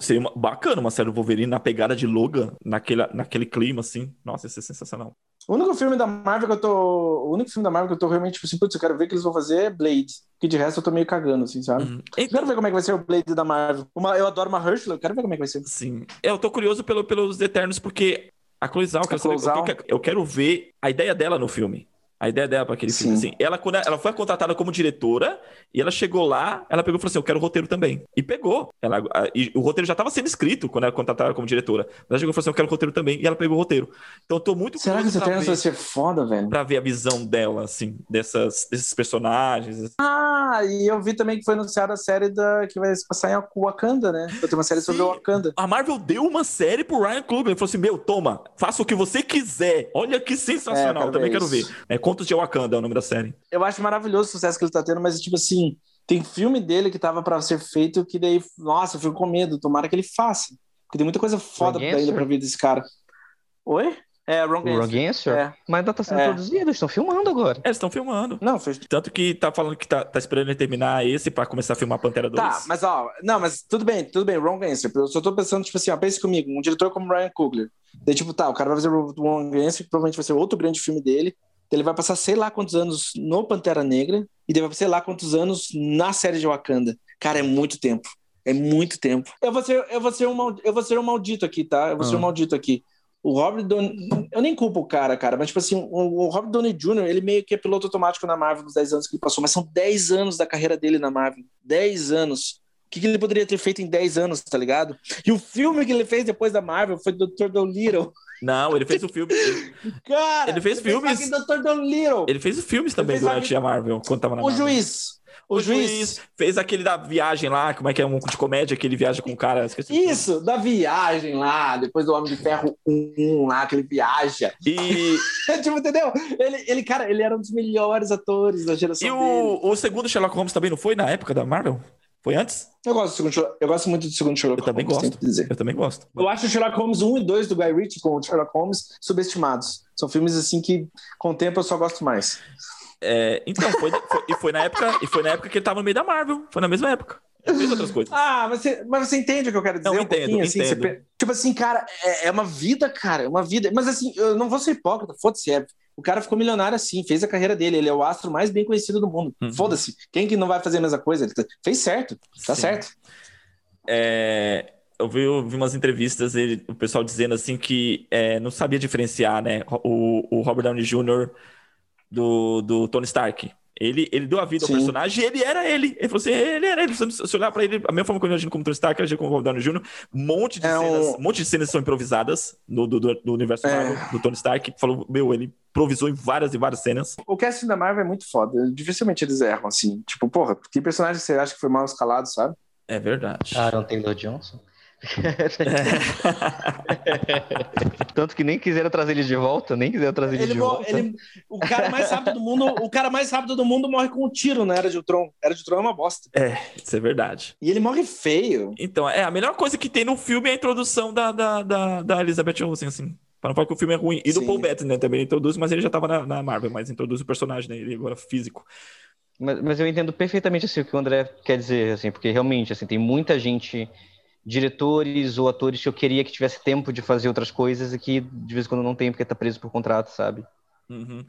Seria uma, bacana uma série do Wolverine na pegada de Logan, naquele, naquele clima, assim. Nossa, ia ser sensacional. O único filme da Marvel que eu tô. O único filme da Marvel que eu tô realmente, tipo assim, putz, eu quero ver o que eles vão fazer é Blade. Que de resto eu tô meio cagando, assim, sabe? Uhum. Eu quero ver como é que vai ser o Blade da Marvel. Uma, eu adoro uma Herschel, eu quero ver como é que vai ser. Sim. Eu tô curioso pelo, pelos Eternos, porque a Chloe Zhao, eu, eu quero ver a ideia dela no filme a ideia dela para aquele Sim. filme. Assim, ela, quando ela foi contratada como diretora e ela chegou lá, ela pegou e falou assim: Eu quero o roteiro também. E pegou. Ela, a, e o roteiro já estava sendo escrito quando ela contratada como diretora. Ela chegou e falou assim: Eu quero o roteiro também. E ela pegou o roteiro. Então eu tô muito Será que Eternos vai ser foda, velho? Pra ver a visão dela, assim, dessas, desses personagens. Ah, e eu vi também que foi anunciada a série da, que vai se passar em Wakanda, né? Vai ter uma série Sim. sobre o Wakanda. A Marvel deu uma série pro Ryan Coogler. Ele falou assim: Meu, toma, faça o que você quiser. Olha que sensacional. É, também quero ver. É, Contos de Wakanda é o nome da série. Eu acho maravilhoso o sucesso que ele tá tendo, mas, tipo assim, tem filme dele que tava para ser feito que daí, nossa, eu fico com medo. Tomara que ele faça. Porque tem muita coisa foda ainda pra ver desse cara. Oi? É, Wrong Answer. Wrong Answer? É. Mas ainda tá sendo é. produzido, eles estão filmando agora. É, eles estão filmando. Não, fez... Tanto que tá falando que tá, tá esperando ele terminar esse pra começar a filmar Pantera 2. Tá, mas ó, não, mas tudo bem, tudo bem, Wrong Answer. Eu só tô pensando, tipo assim, ó, pense comigo, um diretor como Ryan Coogler. Daí, tipo, tá, o cara vai fazer o Wrong Answer, que provavelmente vai ser outro grande filme dele ele vai passar sei lá quantos anos no Pantera Negra e vai sei lá quantos anos na série de Wakanda. Cara, é muito tempo. É muito tempo. Eu vou ser, eu vou ser, um, eu vou ser um maldito aqui, tá? Eu vou ser um ah. maldito aqui. O Robert Downey... Eu nem culpo o cara, cara, mas, tipo assim, o, o Robert Downey Jr., ele meio que é piloto automático na Marvel nos 10 anos que ele passou, mas são 10 anos da carreira dele na Marvel. 10 anos. O que, que ele poderia ter feito em 10 anos, tá ligado? E o filme que ele fez depois da Marvel foi Dr. Dolittle. Não, ele fez o filme. Cara, ele fez ele filmes. Fez Dr. Dolittle. Ele fez filmes também durante a Marvel, quando tava na O Marvel. juiz. O, o juiz. juiz. fez aquele da viagem lá, como é que é um de comédia que ele viaja com o cara. Isso, da viagem lá, depois do Homem de Ferro 1 lá, que ele viaja. E. tipo, entendeu? Ele, ele, cara, ele era um dos melhores atores da geração. E o, o segundo Sherlock Holmes também não foi na época da Marvel? Foi antes? Eu gosto, do segundo, eu gosto muito do segundo Sherlock eu também Gosto. Dizer. Eu também gosto. Eu acho o Sherlock Holmes 1 e 2 do Guy Ritchie com o Sherlock Holmes subestimados. São filmes assim que, com o tempo, eu só gosto mais. É, então, foi, foi, e, foi na época, e foi na época que ele tava no meio da Marvel. Foi na mesma época. Ele fez outras coisas. Ah, mas você, mas você entende o que eu quero dizer? Não, um entendo, assim, entendo. Você, tipo assim, cara, é, é, uma vida, cara, é uma vida. Mas assim, eu não vou ser hipócrita, foda-se, é, o cara ficou milionário assim, fez a carreira dele. Ele é o astro mais bem conhecido do mundo. Uhum. Foda-se. Quem que não vai fazer a mesma coisa? Ele fez certo. Tá Sim. certo. É, eu, vi, eu vi umas entrevistas, ele, o pessoal dizendo assim que é, não sabia diferenciar, né? O, o Robert Downey Jr. do, do Tony Stark. Ele, ele deu a vida Sim. ao personagem e ele era ele. Ele falou assim: ele era ele. Se olhar pra ele, a mesma forma que eu imagino como Tony Stark, eu imagino como Robert Downey Jr. Um monte de, é cenas, um... monte de cenas são improvisadas no, do, do, universo é. Marvel, do Tony Stark. Falou, meu, ele improvisou em várias e várias cenas. O casting da Marvel é muito foda. Dificilmente eles erram, assim. Tipo, porra, que personagem você acha que foi mal escalado, sabe? É verdade. Aaron Taylor Johnson. Tanto que nem quiseram trazer ele de volta, nem quiseram trazer ele, ele de volta. Ele, o cara mais rápido do mundo, o cara mais rápido do mundo morre com um tiro na Era de Ultron. Era de Ultron é uma bosta. É, isso é verdade. E ele morre feio. Então, é, a melhor coisa que tem no filme é a introdução da, da, da, da Elizabeth Olsen, assim. Para não falar que o filme é ruim. E do Sim. Paul Bettany, né? Também introduz, mas ele já tava na, na Marvel, mas introduz o personagem, né? Ele agora físico. Mas, mas eu entendo perfeitamente assim, o que o André quer dizer, assim, porque realmente assim, tem muita gente diretores ou atores que eu queria que tivesse tempo de fazer outras coisas e que de vez em quando não tem porque tá preso por contrato, sabe? Uhum.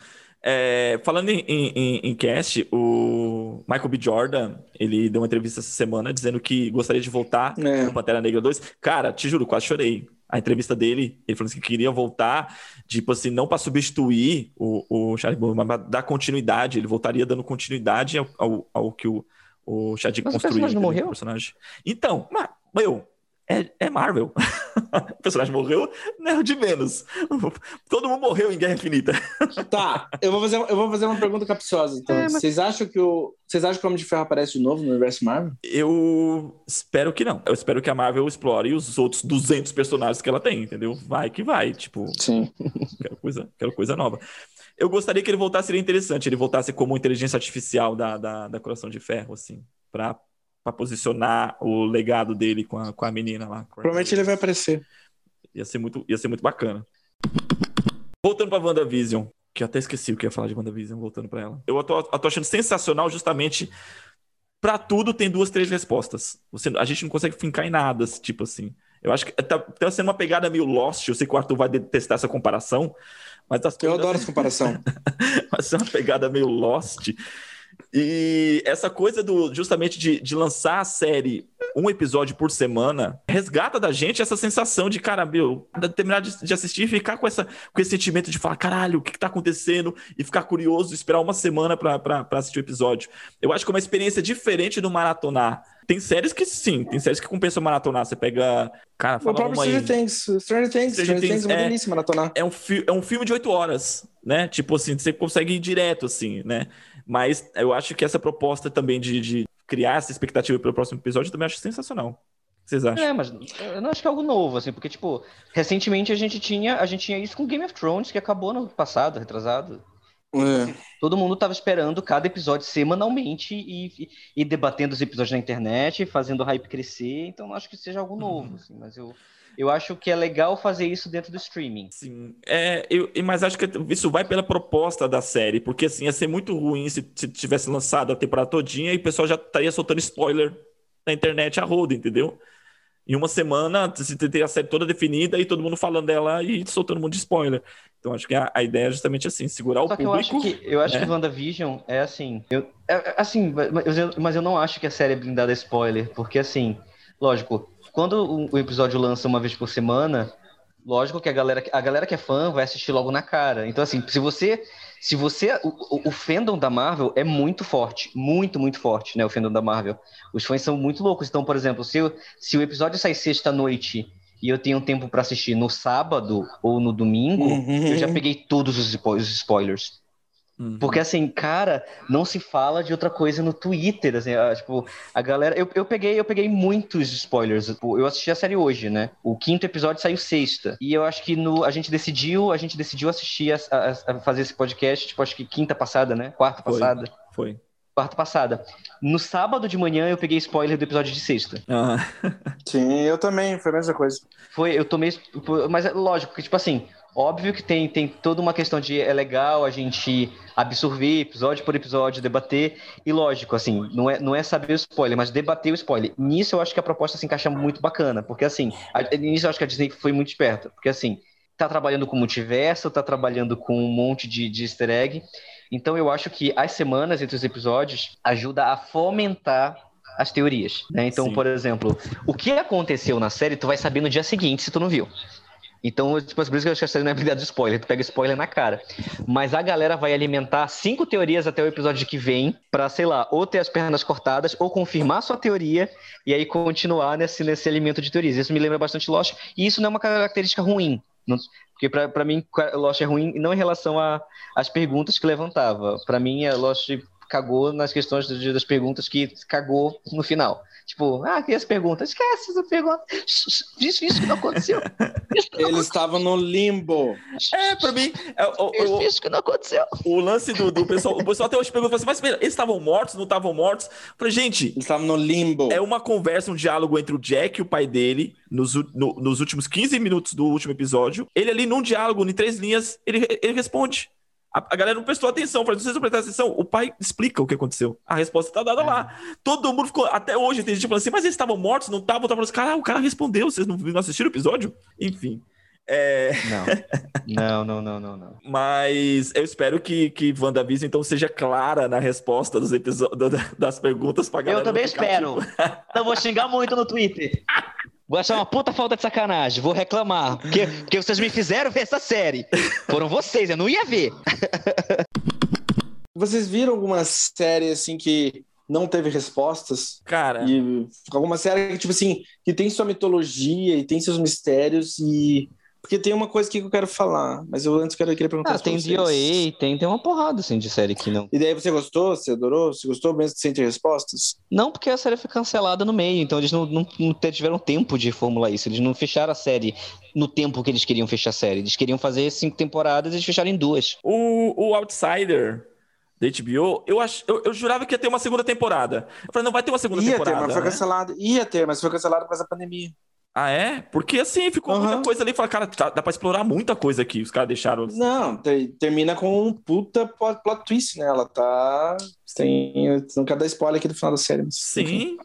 É, falando em, em, em, cast, o Michael B. Jordan, ele deu uma entrevista essa semana dizendo que gostaria de voltar é. no Pantera Negra 2. Cara, te juro, quase chorei. A entrevista dele, ele falou assim, que queria voltar, tipo assim, não para substituir o, o Chadwick, mas para dar continuidade. Ele voltaria dando continuidade ao, ao, ao que o, o Chadwick construiu. Mas o personagem não morreu? Personagem. Então, mas, meu, é, é Marvel. o personagem morreu, né, de menos. Todo mundo morreu em Guerra Infinita. tá, eu vou fazer, eu vou fazer uma pergunta capciosa, então. É, mas... Vocês acham que o. Vocês acham que o Homem de Ferro aparece de novo no universo Marvel? Eu espero que não. Eu espero que a Marvel explore os outros 200 personagens que ela tem, entendeu? Vai que vai, tipo. Sim. Quero coisa, quero coisa nova. Eu gostaria que ele voltasse, seria interessante, ele voltasse como inteligência artificial da, da, da Coração de Ferro, assim, pra para posicionar o legado dele com a, com a menina lá. Provavelmente ele vai aparecer. Ia ser muito, ia ser muito bacana. Voltando para WandaVision, que eu até esqueci o que ia falar de WandaVision, voltando para ela. Eu tô, eu tô achando sensacional justamente para tudo tem duas, três respostas. Você, a gente não consegue fincar em nada, tipo assim. Eu acho que tá, tá sendo uma pegada meio Lost. Eu sei que o Arthur vai detestar essa comparação, mas as Eu adoro essa comparação. vai ser uma pegada meio Lost e essa coisa do justamente de, de lançar a série um episódio por semana resgata da gente essa sensação de, cara, meu, terminar de, de, assistir e ficar com, essa, com esse sentimento de falar, caralho, o que, que tá acontecendo? E ficar curioso, esperar uma semana para assistir o episódio. Eu acho que é uma experiência diferente do maratonar. Tem séries que sim, tem séries que compensam maratonar. Você pega. Cara, fala o próprio uma Stranger Things. Stranger Things, Stranger Things é uma delícia maratonar. É um, é um filme de oito horas, né? Tipo assim, você consegue ir direto, assim, né? Mas eu acho que essa proposta também de, de criar essa expectativa para o próximo episódio eu também acho sensacional. O que vocês acham? É, mas eu não acho que é algo novo, assim, porque, tipo, recentemente a gente tinha, a gente tinha isso com Game of Thrones, que acabou no passado, retrasado. É. Todo mundo estava esperando cada episódio semanalmente e, e, e, debatendo os episódios na internet, fazendo o hype crescer, então não acho que seja algo novo, uhum. assim, mas eu, eu acho que é legal fazer isso dentro do streaming. Sim, é, eu, mas acho que isso vai pela proposta da série, porque assim, ia ser muito ruim se, se tivesse lançado a temporada todinha e o pessoal já estaria soltando spoiler na internet a roda, entendeu? Em uma semana, você tem a série toda definida e todo mundo falando dela e soltando um monte de spoiler. Então, acho que a, a ideia é justamente assim, segurar Só o público. eu acho que, eu acho né? que WandaVision é assim. Eu, é, é assim, mas eu, mas eu não acho que a série é blindada a spoiler, porque assim, lógico, quando o episódio lança uma vez por semana, lógico que a galera, a galera que é fã vai assistir logo na cara. Então, assim, se você. Se você. O, o, fandom da Marvel é muito forte. Muito, muito forte, né? O fandom da Marvel. Os fãs são muito loucos. Então, por exemplo, se, se o episódio sai sexta-noite e eu tenho tempo para assistir no sábado ou no domingo, uhum. eu já peguei todos os spoilers. Uhum. Porque assim, cara, não se fala de outra coisa no Twitter, assim, a, tipo, a galera, eu, eu peguei, eu peguei muitos spoilers. Tipo, eu assisti a série hoje, né? O quinto episódio saiu sexta. E eu acho que no a gente decidiu, a gente decidiu assistir a, a, a fazer esse podcast, tipo, acho que quinta passada, né? Quarta Foi. passada. Foi quarta passada. No sábado de manhã eu peguei spoiler do episódio de sexta. Ah. Sim, eu também, foi a mesma coisa. Foi, eu tomei. Mas é lógico que, tipo assim, Óbvio que tem, tem toda uma questão de é legal a gente absorver episódio por episódio, debater, e lógico, assim, não é, não é saber o spoiler, mas debater o spoiler. Nisso eu acho que a proposta se encaixa muito bacana, porque assim, a, nisso eu acho que a Disney foi muito esperta, porque assim, tá trabalhando com multiverso, tá trabalhando com um monte de, de easter egg, então eu acho que as semanas entre os episódios ajuda a fomentar as teorias, né? Então, Sim. por exemplo, o que aconteceu na série, tu vai saber no dia seguinte se tu não viu. Então, tipo, por isso que eu acho que a série não é habilidade de spoiler, tu pega spoiler na cara. Mas a galera vai alimentar cinco teorias até o episódio que vem, pra, sei lá, ou ter as pernas cortadas, ou confirmar sua teoria, e aí continuar nesse, nesse alimento de teorias. Isso me lembra bastante Lost, e isso não é uma característica ruim. Não, porque para mim, Lost é ruim não em relação às perguntas que levantava. Para mim, Lost cagou nas questões das perguntas que cagou no final. Tipo, ah, que essa pergunta? Esquece essa pergunta. Diz isso que não aconteceu. Eles estavam no limbo. É, pra mim. É, o, o, isso que não aconteceu. O lance do, do pessoal. O pessoal até hoje pergunta assim, mas eles estavam mortos, não estavam mortos? Eu falei, gente. Eles estavam no limbo. É uma conversa, um diálogo entre o Jack e o pai dele nos, no, nos últimos 15 minutos do último episódio. Ele ali num diálogo, em três linhas, ele, ele responde. A, galera não prestou atenção. Falei, vocês não prestaram atenção? O pai explica o que aconteceu. A resposta tá dada é. lá. Todo mundo ficou. Até hoje tem gente falando assim, mas eles estavam mortos, não estavam? Tava falando assim, cara, o cara respondeu. Vocês não, não assistiram o episódio? Enfim. É... Não. não, não, não, não, Mas eu espero que, que WandaVision então seja clara na resposta dos episódios das perguntas pra galera. Eu também espero. Tipo... Não vou xingar muito no Twitter. Vou achar uma puta falta de sacanagem. Vou reclamar. Porque, porque vocês me fizeram ver essa série. Foram vocês, eu não ia ver. Vocês viram alguma série assim que não teve respostas? Cara. E alguma série que, tipo assim, que tem sua mitologia e tem seus mistérios e porque tem uma coisa que eu quero falar, mas eu antes quero, queria perguntar. Ah, tem DOA, tem, tem uma porrada assim de série que não. E daí você gostou? Você adorou? Você gostou mesmo sem ter respostas? Não, porque a série foi cancelada no meio, então eles não, não, não tiveram tempo de formular isso. Eles não fecharam a série no tempo que eles queriam fechar a série. Eles queriam fazer cinco temporadas e eles fecharam em duas. O, o Outsider da HBO, eu, ach, eu, eu, jurava que ia ter uma segunda temporada. Eu falei, não vai ter uma segunda ia temporada. Ia ter, mas foi né? cancelado. Ia ter, mas foi cancelado por causa da pandemia. Ah, é? Porque assim, ficou uhum. muita coisa ali. Fala, cara, tá, dá pra explorar muita coisa aqui. Os caras deixaram. Não, termina com um puta plot twist, né? Ela tá. Tem. Não quero dar spoiler aqui do final da série. Mas... Sim.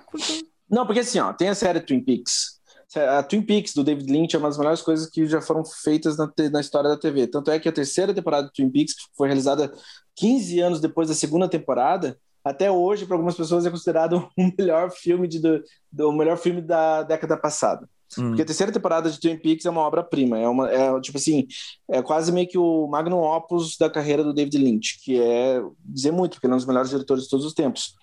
Não, porque assim, ó, tem a série Twin Peaks. A Twin Peaks do David Lynch é uma das melhores coisas que já foram feitas na, na história da TV. Tanto é que a terceira temporada de Twin Peaks, que foi realizada 15 anos depois da segunda temporada, até hoje, para algumas pessoas, é considerado o melhor filme de, do, do melhor filme da década passada. Hum. Porque a terceira temporada de Twin Peaks é uma obra-prima. É uma, é, tipo assim, é quase meio que o magnum opus da carreira do David Lynch, que é dizer muito, porque ele é um dos melhores diretores de todos os tempos.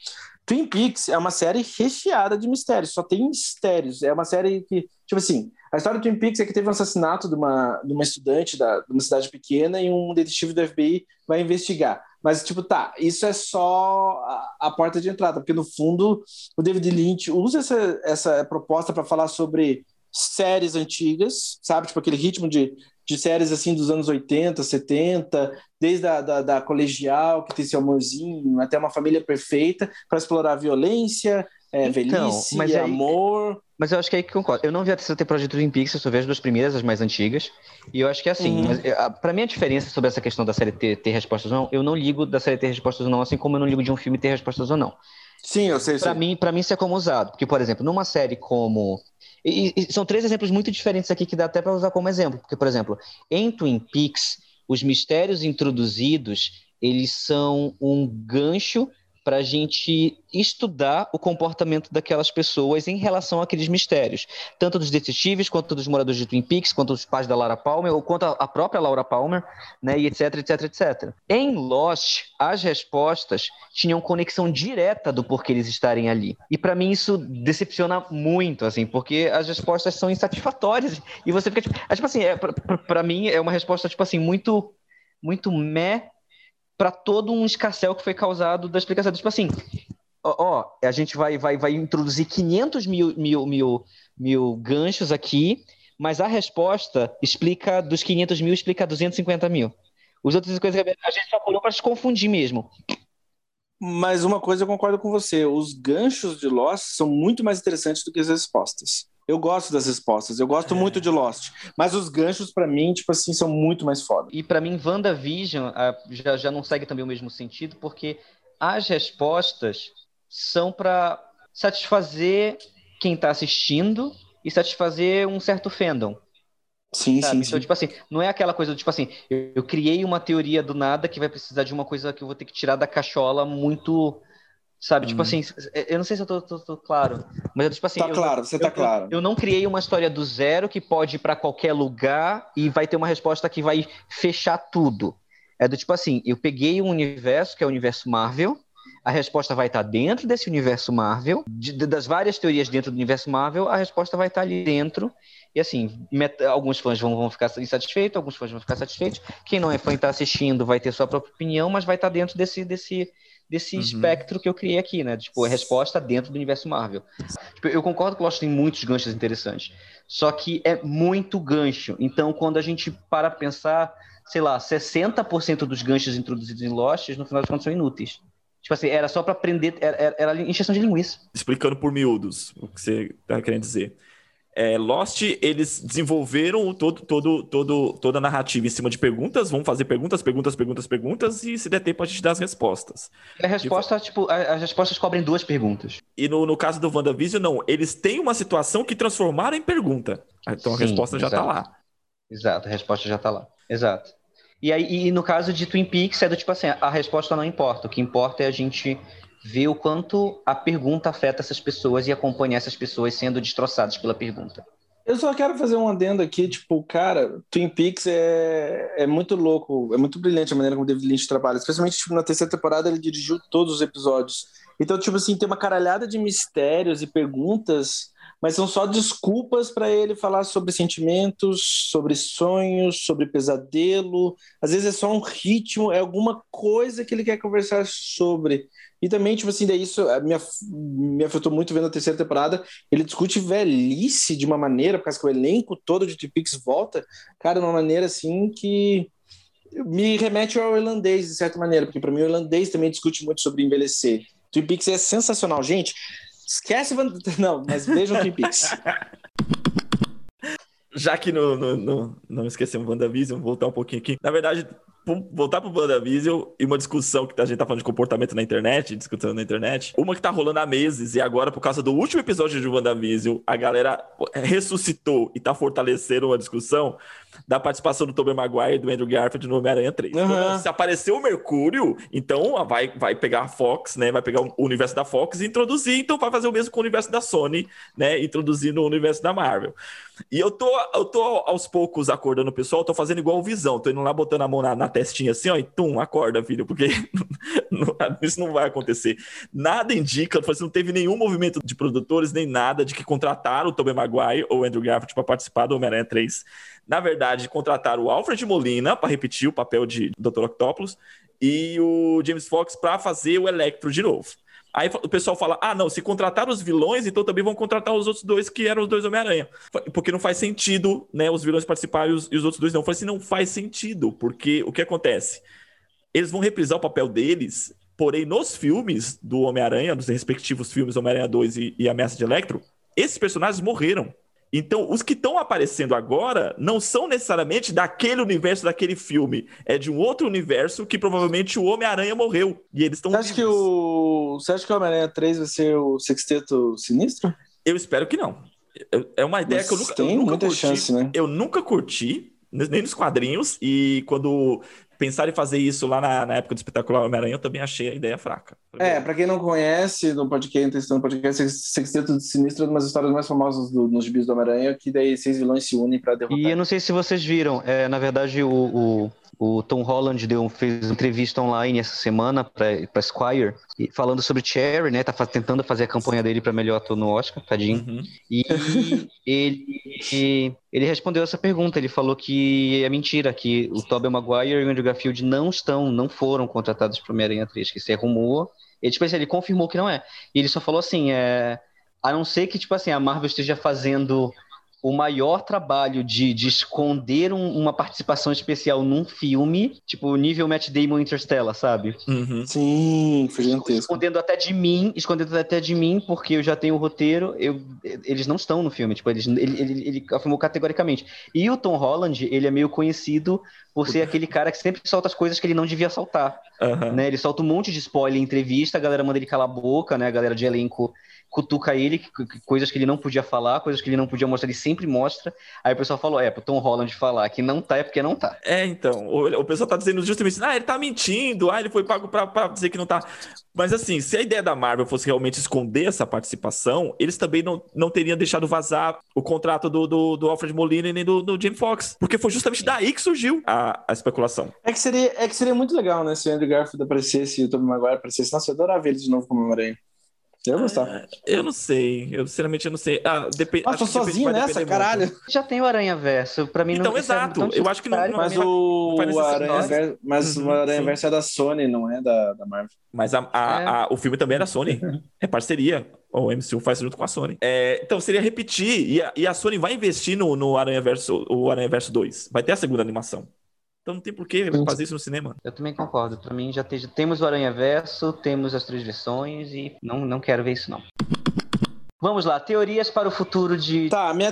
Twin Peaks é uma série recheada de mistérios, só tem mistérios. É uma série que, tipo assim, a história do Twin Peaks é que teve um assassinato de uma, de uma estudante da, de uma cidade pequena e um detetive do FBI vai investigar. Mas, tipo, tá, isso é só a, a porta de entrada, porque no fundo o David Lynch usa essa, essa proposta para falar sobre séries antigas, sabe? Tipo aquele ritmo de, de séries assim dos anos 80, 70, desde a da, da colegial, que tem seu amorzinho, até uma família perfeita, para explorar violência, é, então, velhice, mas aí, amor. Mas eu acho que é aí que concordo. Eu não vi a terceira temporada de Twin Peaks, eu só vejo as duas primeiras, as mais antigas. E eu acho que é assim. Uhum. Para mim, a diferença sobre essa questão da série ter, ter respostas ou não, eu não ligo da série ter respostas ou não, assim como eu não ligo de um filme ter respostas ou não. Sim, eu sei. Para mim, para mim isso é como usado, porque por exemplo, numa série como e, e são três exemplos muito diferentes aqui que dá até para usar como exemplo, porque por exemplo, em Twin Peaks, os mistérios introduzidos, eles são um gancho para a gente estudar o comportamento daquelas pessoas em relação àqueles mistérios, tanto dos detetives, quanto dos moradores de Twin Peaks, quanto dos pais da Laura Palmer, ou quanto a própria Laura Palmer, né, e etc, etc, etc. Em Lost, as respostas tinham conexão direta do porquê eles estarem ali. E para mim isso decepciona muito, assim, porque as respostas são insatisfatórias e você fica tipo, é, tipo assim, é, para mim é uma resposta tipo assim muito muito meh para todo um escarcel que foi causado da explicação. Tipo assim, ó, ó, a gente vai, vai, vai introduzir 500 mil, mil, mil, mil ganchos aqui, mas a resposta explica, dos 500 mil, explica 250 mil. Os outros coisas a gente só colocou para se confundir mesmo. Mas uma coisa eu concordo com você, os ganchos de Lost são muito mais interessantes do que as respostas. Eu gosto das respostas, eu gosto é. muito de Lost, mas os ganchos para mim, tipo assim, são muito mais foda. E para mim WandaVision já, já não segue também o mesmo sentido, porque as respostas são para satisfazer quem está assistindo e satisfazer um certo fandom. Sim, sabe? sim, então, sim. tipo assim, não é aquela coisa do tipo assim, eu, eu, criei uma teoria do nada que vai precisar de uma coisa que eu vou ter que tirar da cachola muito Sabe, tipo hum. tipo assim, eu não sei se eu tô, tô, tô claro, mas tipo assim. Tá eu, claro, você eu, tá claro. Eu não criei uma história do zero que pode ir para qualquer lugar e vai ter uma resposta que vai fechar tudo. É do tipo assim, eu peguei um universo que é o universo Marvel, a resposta vai estar dentro desse universo Marvel, de, das várias teorias dentro do universo Marvel, a resposta vai estar ali dentro. E assim, alguns fãs vão, vão ficar insatisfeitos, alguns fãs vão ficar satisfeitos. Quem não é fã e está assistindo vai ter sua própria opinião, mas vai estar dentro desse, desse, desse uhum. espectro que eu criei aqui, né? Tipo, a resposta dentro do universo Marvel. Tipo, eu concordo que o Lost tem muitos ganchos interessantes, só que é muito gancho. Então, quando a gente para pensar, sei lá, 60% dos ganchos introduzidos em Lost, no final das contas, são inúteis. Tipo assim, era só para aprender, era, era, era encheção de linguiça. Explicando por miúdos o que você tá querendo dizer. É, Lost, eles desenvolveram todo, todo, todo, toda a narrativa em cima de perguntas, vão fazer perguntas, perguntas, perguntas, perguntas, e se der tempo a gente dá as respostas. A resposta, tipo, as respostas cobrem duas perguntas. E no, no caso do WandaVision, não. Eles têm uma situação que transformaram em pergunta. Então a resposta já tá lá. Exato, a resposta já tá lá. Exato. E aí, e no caso de Twin Peaks, é do tipo assim, a resposta não importa. O que importa é a gente ver o quanto a pergunta afeta essas pessoas e acompanhar essas pessoas sendo destroçadas pela pergunta. Eu só quero fazer um adendo aqui, tipo, cara, Twin Peaks é, é muito louco, é muito brilhante a maneira como David Lynch trabalha, especialmente tipo, na terceira temporada ele dirigiu todos os episódios. Então, tipo assim, tem uma caralhada de mistérios e perguntas mas são só desculpas para ele falar sobre sentimentos, sobre sonhos, sobre pesadelo. Às vezes é só um ritmo, é alguma coisa que ele quer conversar sobre. E também, tipo assim, daí isso me, me afetou muito vendo a terceira temporada. Ele discute velhice de uma maneira, por causa que o elenco todo de Twin volta, cara, de uma maneira assim que me remete ao irlandês, de certa maneira, porque para mim o irlandês também discute muito sobre envelhecer. Twin Peaks é sensacional. Gente, Esquece. Não, mas vejam Twin Peaks. Já que no, no, no, não esquecemos WandaVision, voltar um pouquinho aqui. Na verdade, voltar pro WandaVision e uma discussão que a gente tá falando de comportamento na internet, discutindo na internet. Uma que tá rolando há meses e agora, por causa do último episódio de WandaVision, a galera ressuscitou e tá fortalecendo uma discussão da participação do Tobey Maguire e do Andrew Garfield no Homem-Aranha 3. Uhum. Se apareceu o Mercúrio, então vai, vai pegar a Fox, né? Vai pegar o universo da Fox e introduzir, então vai fazer o mesmo com o universo da Sony, né? Introduzindo o universo da Marvel. E eu tô, eu tô aos poucos acordando o pessoal, tô fazendo igual o Visão, tô indo lá botando a mão na, na testinha assim, ó, e tum, acorda, filho, porque isso não vai acontecer. Nada indica, assim, não teve nenhum movimento de produtores, nem nada de que contrataram o Tobey Maguire ou o Andrew Garfield para participar do Homem-Aranha 3. Na verdade, contrataram o Alfred Molina para repetir o papel de Dr. Octopus e o James Fox para fazer o Electro de novo. Aí o pessoal fala: ah, não, se contratar os vilões, então também vão contratar os outros dois que eram os dois Homem-Aranha. Porque não faz sentido, né, os vilões participarem e os, e os outros dois não. Eu falei assim: não faz sentido, porque o que acontece? Eles vão reprisar o papel deles, porém, nos filmes do Homem-Aranha, nos respectivos filmes Homem-Aranha 2 e, e Ameaça de Electro, esses personagens morreram. Então, os que estão aparecendo agora não são necessariamente daquele universo daquele filme. É de um outro universo que provavelmente o Homem-Aranha morreu. E eles estão. Você acha que o. Você acha que o Homem-Aranha 3 vai ser o Sexteto Sinistro? Eu espero que não. É uma ideia Mas que eu nunca. Tem eu nunca muita curti. chance, né? Eu nunca curti, nem nos quadrinhos, e quando pensar em fazer isso lá na, na época do Espetacular Homem-Aranha, eu também achei a ideia fraca. É, para quem não conhece, no podcast, testando podcast, Sexteto de Sinistro é uma das histórias mais famosas do, nos gibis do Homem-Aranha, que daí seis vilões se unem para derrotar. E eu não sei se vocês viram, é, na verdade, o, o o Tom Holland deu, fez uma entrevista online essa semana para Squire, falando sobre Cherry, né? Tá tentando fazer a campanha dele para melhor ator no Oscar, tadinho. Uhum. E ele, ele respondeu essa pergunta. Ele falou que é mentira, que o Tobey Maguire e o Andrew Garfield não estão, não foram contratados para Homem-Aranha 3, que isso é rumor. Ele, tipo assim, ele confirmou que não é. E ele só falou assim, é, a não ser que, tipo assim, a Marvel esteja fazendo o maior trabalho de, de esconder um, uma participação especial num filme, tipo nível Matt Damon Interstellar, sabe? Uhum. Sim, foi gigantesco. Escondendo até de mim, escondendo até de mim, porque eu já tenho o roteiro, eu, eles não estão no filme, tipo, eles, ele, ele, ele afirmou categoricamente. E o Tom Holland, ele é meio conhecido por ser aquele cara que sempre solta as coisas que ele não devia soltar. Uhum. Né? Ele solta um monte de spoiler em entrevista, a galera manda ele calar a boca, né? A galera de elenco cutuca ele, coisas que ele não podia falar, coisas que ele não podia mostrar, ele sempre mostra. Aí o pessoal falou: é, pro Tom Holland falar que não tá, é porque não tá. É, então. O, o pessoal tá dizendo justamente ah, ele tá mentindo, ah, ele foi pago pra, pra dizer que não tá. Mas assim, se a ideia da Marvel fosse realmente esconder essa participação, eles também não, não teriam deixado vazar o contrato do, do, do Alfred Molina e nem do, do Jim Fox. Porque foi justamente daí que surgiu a, a especulação. É que, seria, é que seria muito legal, né? Se o Andrew Garfield aparecesse e o Tobey Maguire aparecesse. Nossa, eu adorava ele de novo como Homem-Aranha. Eu gostar. É, eu não sei. Eu, sinceramente, eu não sei. Ah, depende. Ah, tô sozinho nessa, caralho. Muito. Já tem o Aranha Verso. Pra mim então, não é exato. É eu acho que não. não mas o, o Aranha Verso, mas uhum, o Aranha Verso é da Sony, não é da, da Marvel. Mas a, a, é. a, o filme também é da Sony. é parceria. O MCU faz junto com a Sony. É, então, seria repetir. E a, e a Sony vai investir no, no Aranha Verso, o Aranha Verso 2. Vai ter a segunda animação. Então não tem por que fazer isso no cinema. Eu também concordo. Para mim já temos o Aranha Verso, temos as três versões e não, não quero ver isso não. Vamos lá, teorias para o futuro de. Tá, minha...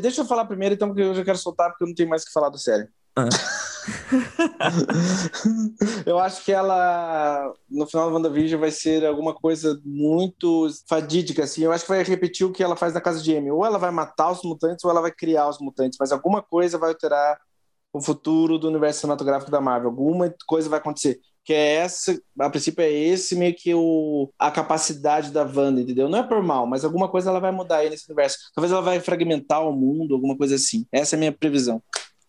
deixa eu falar primeiro, então, porque eu já quero soltar, porque eu não tenho mais o que falar do série. Ah. eu acho que ela, no final do WandaVision, vai ser alguma coisa muito fadídica, assim. Eu acho que vai repetir o que ela faz na casa de Amy. Ou ela vai matar os mutantes, ou ela vai criar os mutantes. Mas alguma coisa vai alterar o futuro do universo cinematográfico da Marvel. Alguma coisa vai acontecer que é essa, a princípio é esse meio que o, a capacidade da Wanda, entendeu? Não é por mal, mas alguma coisa ela vai mudar aí nesse universo. Talvez ela vai fragmentar o mundo, alguma coisa assim. Essa é a minha previsão.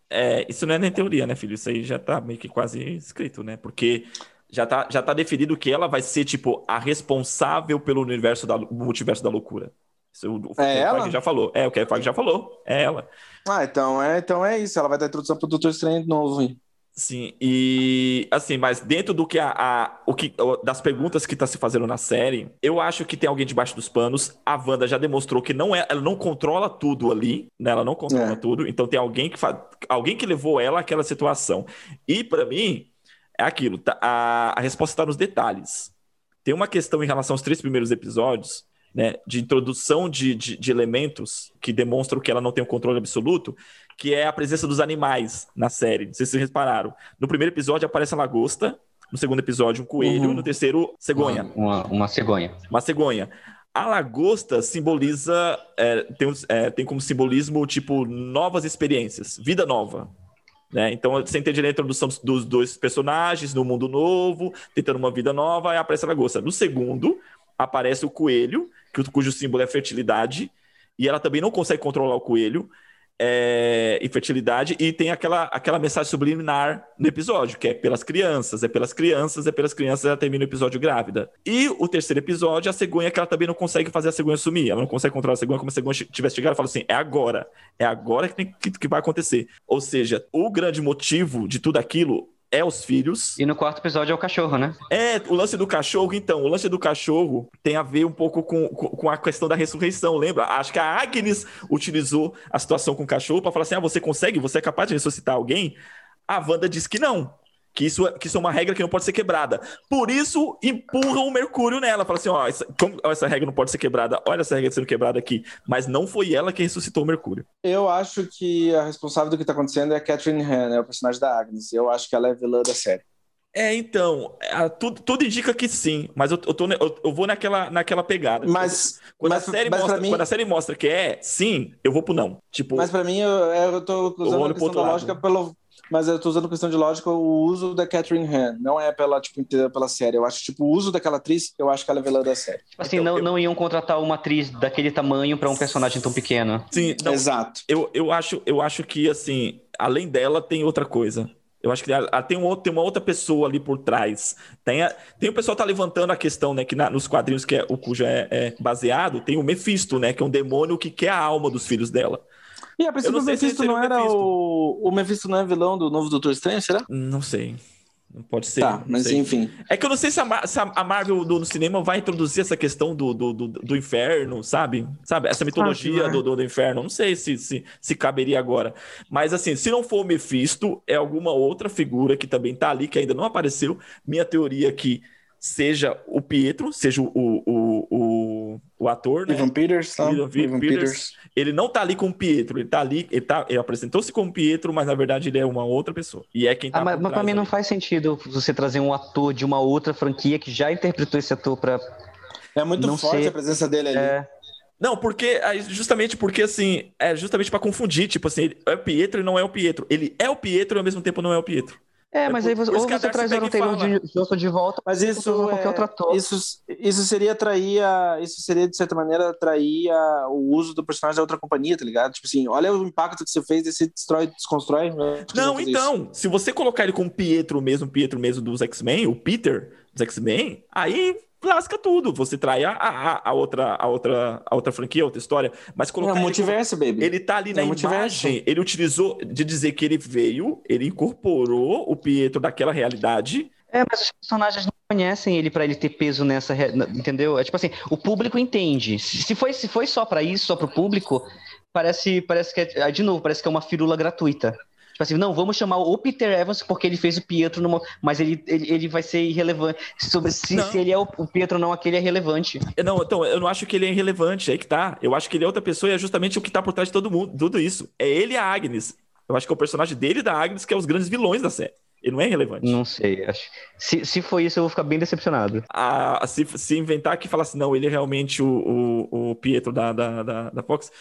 É, isso não é nem teoria, né, filho? Isso aí já tá meio que quase escrito, né? Porque já tá, já tá definido que ela vai ser, tipo, a responsável pelo universo da multiverso da loucura. O, é ela? já falou. É, o Kevin Feige já falou. É ela. Ah, então é, então é isso. Ela vai dar introdução pro Doutor Estranho novo, hein? Sim, e assim, mas dentro do que a, a o que das perguntas que está se fazendo na série, eu acho que tem alguém debaixo dos panos. A Wanda já demonstrou que não é, ela não controla tudo ali, né? Ela não controla é. tudo. Então tem alguém que alguém que levou ela àquela situação. E para mim é aquilo, tá, a, a resposta está nos detalhes. Tem uma questão em relação aos três primeiros episódios, né, de introdução de, de, de elementos que demonstram que ela não tem o controle absoluto, que é a presença dos animais na série. Não sei se vocês repararam. No primeiro episódio aparece a lagosta, no segundo episódio um coelho, uhum. no terceiro cegonha. Uma, uma, uma, cegonha. Uma cegonha. A lagosta simboliza, é, tem, é, tem como simbolismo, tipo, novas experiências, vida nova. Né? Então, você entende a introdução dos dois personagens no mundo novo, tentando uma vida nova, aí aparece a lagosta. No segundo, aparece o coelho, cujo símbolo é fertilidade, e ela também não consegue controlar o coelho, é, infertilidade e tem aquela, aquela mensagem subliminar no episódio, que é pelas crianças, é pelas crianças, é pelas crianças, ela termina o episódio grávida. E o terceiro episódio, a cegonha, que ela também não consegue fazer a cegonha sumir, ela não consegue controlar a cegonha como a cegonha tivesse chegado e fala assim: é agora, é agora que, que, que vai acontecer. Ou seja, o grande motivo de tudo aquilo é os filhos. E no quarto episódio é o cachorro, né? É, o lance do cachorro, então, o lance do cachorro tem a ver um pouco com, com a questão da ressurreição, lembra? Acho que a Agnes utilizou a situação com o cachorro para falar assim: ah, você consegue? Você é capaz de ressuscitar alguém? A Wanda disse que não que isso, é, que isso é uma regra que não pode ser quebrada. Por isso, empurram o Mercúrio nela. Fala assim: ó, essa, como essa regra não pode ser quebrada, olha essa regra sendo quebrada aqui. Mas não foi ela que ressuscitou o Mercúrio. Eu acho que a responsável do que está acontecendo é a Catherine Han, é o personagem da Agnes. Eu acho que ela é vilã da série. É, então, é, tudo, tudo, indica que sim, mas eu, eu, tô, eu, eu, vou naquela, naquela pegada. Mas, quando, mas, a série mas mostra, mim... quando a série mostra que é sim, eu vou pro não. Tipo, mas para mim, eu, eu tô usando a questão da lógica pelo, mas eu tô usando questão de lógica o uso da Catherine Han, não é pela, tipo, inteira pela série. Eu acho, tipo, o uso daquela atriz, eu acho que ela é vilã da série. Tipo assim, então, não, eu... não iam contratar uma atriz daquele tamanho para um personagem tão pequeno. Sim, não, exato. Eu, eu, acho, eu acho que, assim, além dela, tem outra coisa. Eu acho que tem, um, tem uma outra pessoa ali por trás. Tem, a, tem o pessoal tá levantando a questão, né? Que na, nos quadrinhos que é, o cujo é, é, baseado, tem o Mephisto, né? Que é um demônio que quer a alma dos filhos dela. E a princípio o Mephisto não era o. O Mephisto não é vilão do novo Doutor Estranho, será? Não sei. Pode ser. Tá, mas sei. enfim. É que eu não sei se a, Mar se a Marvel do, no cinema vai introduzir essa questão do, do, do, do inferno, sabe? Sabe? Essa mitologia ah, do, do, do, inferno. Não sei se, se, se caberia agora. Mas assim, se não for o Mephisto, é alguma outra figura que também tá ali, que ainda não apareceu. Minha teoria é que seja o Pietro, seja o, o, o, o ator, né? Ivan Peters, tá? Ivan, Ivan Peters. Peters. Ele não tá ali com o Pietro, ele tá ali, ele, tá, ele apresentou-se como Pietro, mas na verdade ele é uma outra pessoa. E é quem tá ah, Mas, mas pra mim não faz sentido você trazer um ator de uma outra franquia que já interpretou esse ator pra. É muito não forte ser... a presença dele ali. É... Não, porque justamente porque assim, é justamente para confundir, tipo assim, é o Pietro e não é o Pietro. Ele é o Pietro e ao mesmo tempo não é o Pietro. É, é, mas aí você, ou você traz o Taylor de Johnson de volta, mas isso é, outro ator. Isso, isso seria atrair a, isso seria de certa maneira atrair a, o uso do personagem da outra companhia, tá ligado? Tipo assim, olha o impacto que você fez, e você destrói, desconstrói. Né? Não, então, isso. se você colocar ele com o Pietro mesmo, Pietro mesmo dos X-Men, o Peter dos X-Men, aí lasca tudo. Você trai a, a, a, outra, a, outra, a outra franquia, a outra história. Mas colocar. É multiverso, ele, baby. Ele tá ali na é imagem. Ele utilizou de dizer que ele veio, ele incorporou o Pietro daquela realidade. É, mas os personagens não conhecem ele para ele ter peso nessa, entendeu? É tipo assim, o público entende. Se foi, se foi só para isso, só para o público, parece, parece que é, de novo, parece que é uma firula gratuita. Tipo assim, não, vamos chamar o Peter Evans porque ele fez o Pietro, numa... mas ele, ele, ele vai ser irrelevante. Sobre se, se ele é o, o Pietro ou não, aquele é relevante. Não, então, eu não acho que ele é irrelevante, é aí que tá. Eu acho que ele é outra pessoa e é justamente o que tá por trás de todo mundo, tudo isso. É ele e a Agnes. Eu acho que é o personagem dele e da Agnes que é os grandes vilões da série. Ele não é relevante. Não sei. Acho... Se, se for isso, eu vou ficar bem decepcionado. Ah, se, se inventar que falasse, não, ele é realmente o, o, o Pietro da, da, da, da, Fox.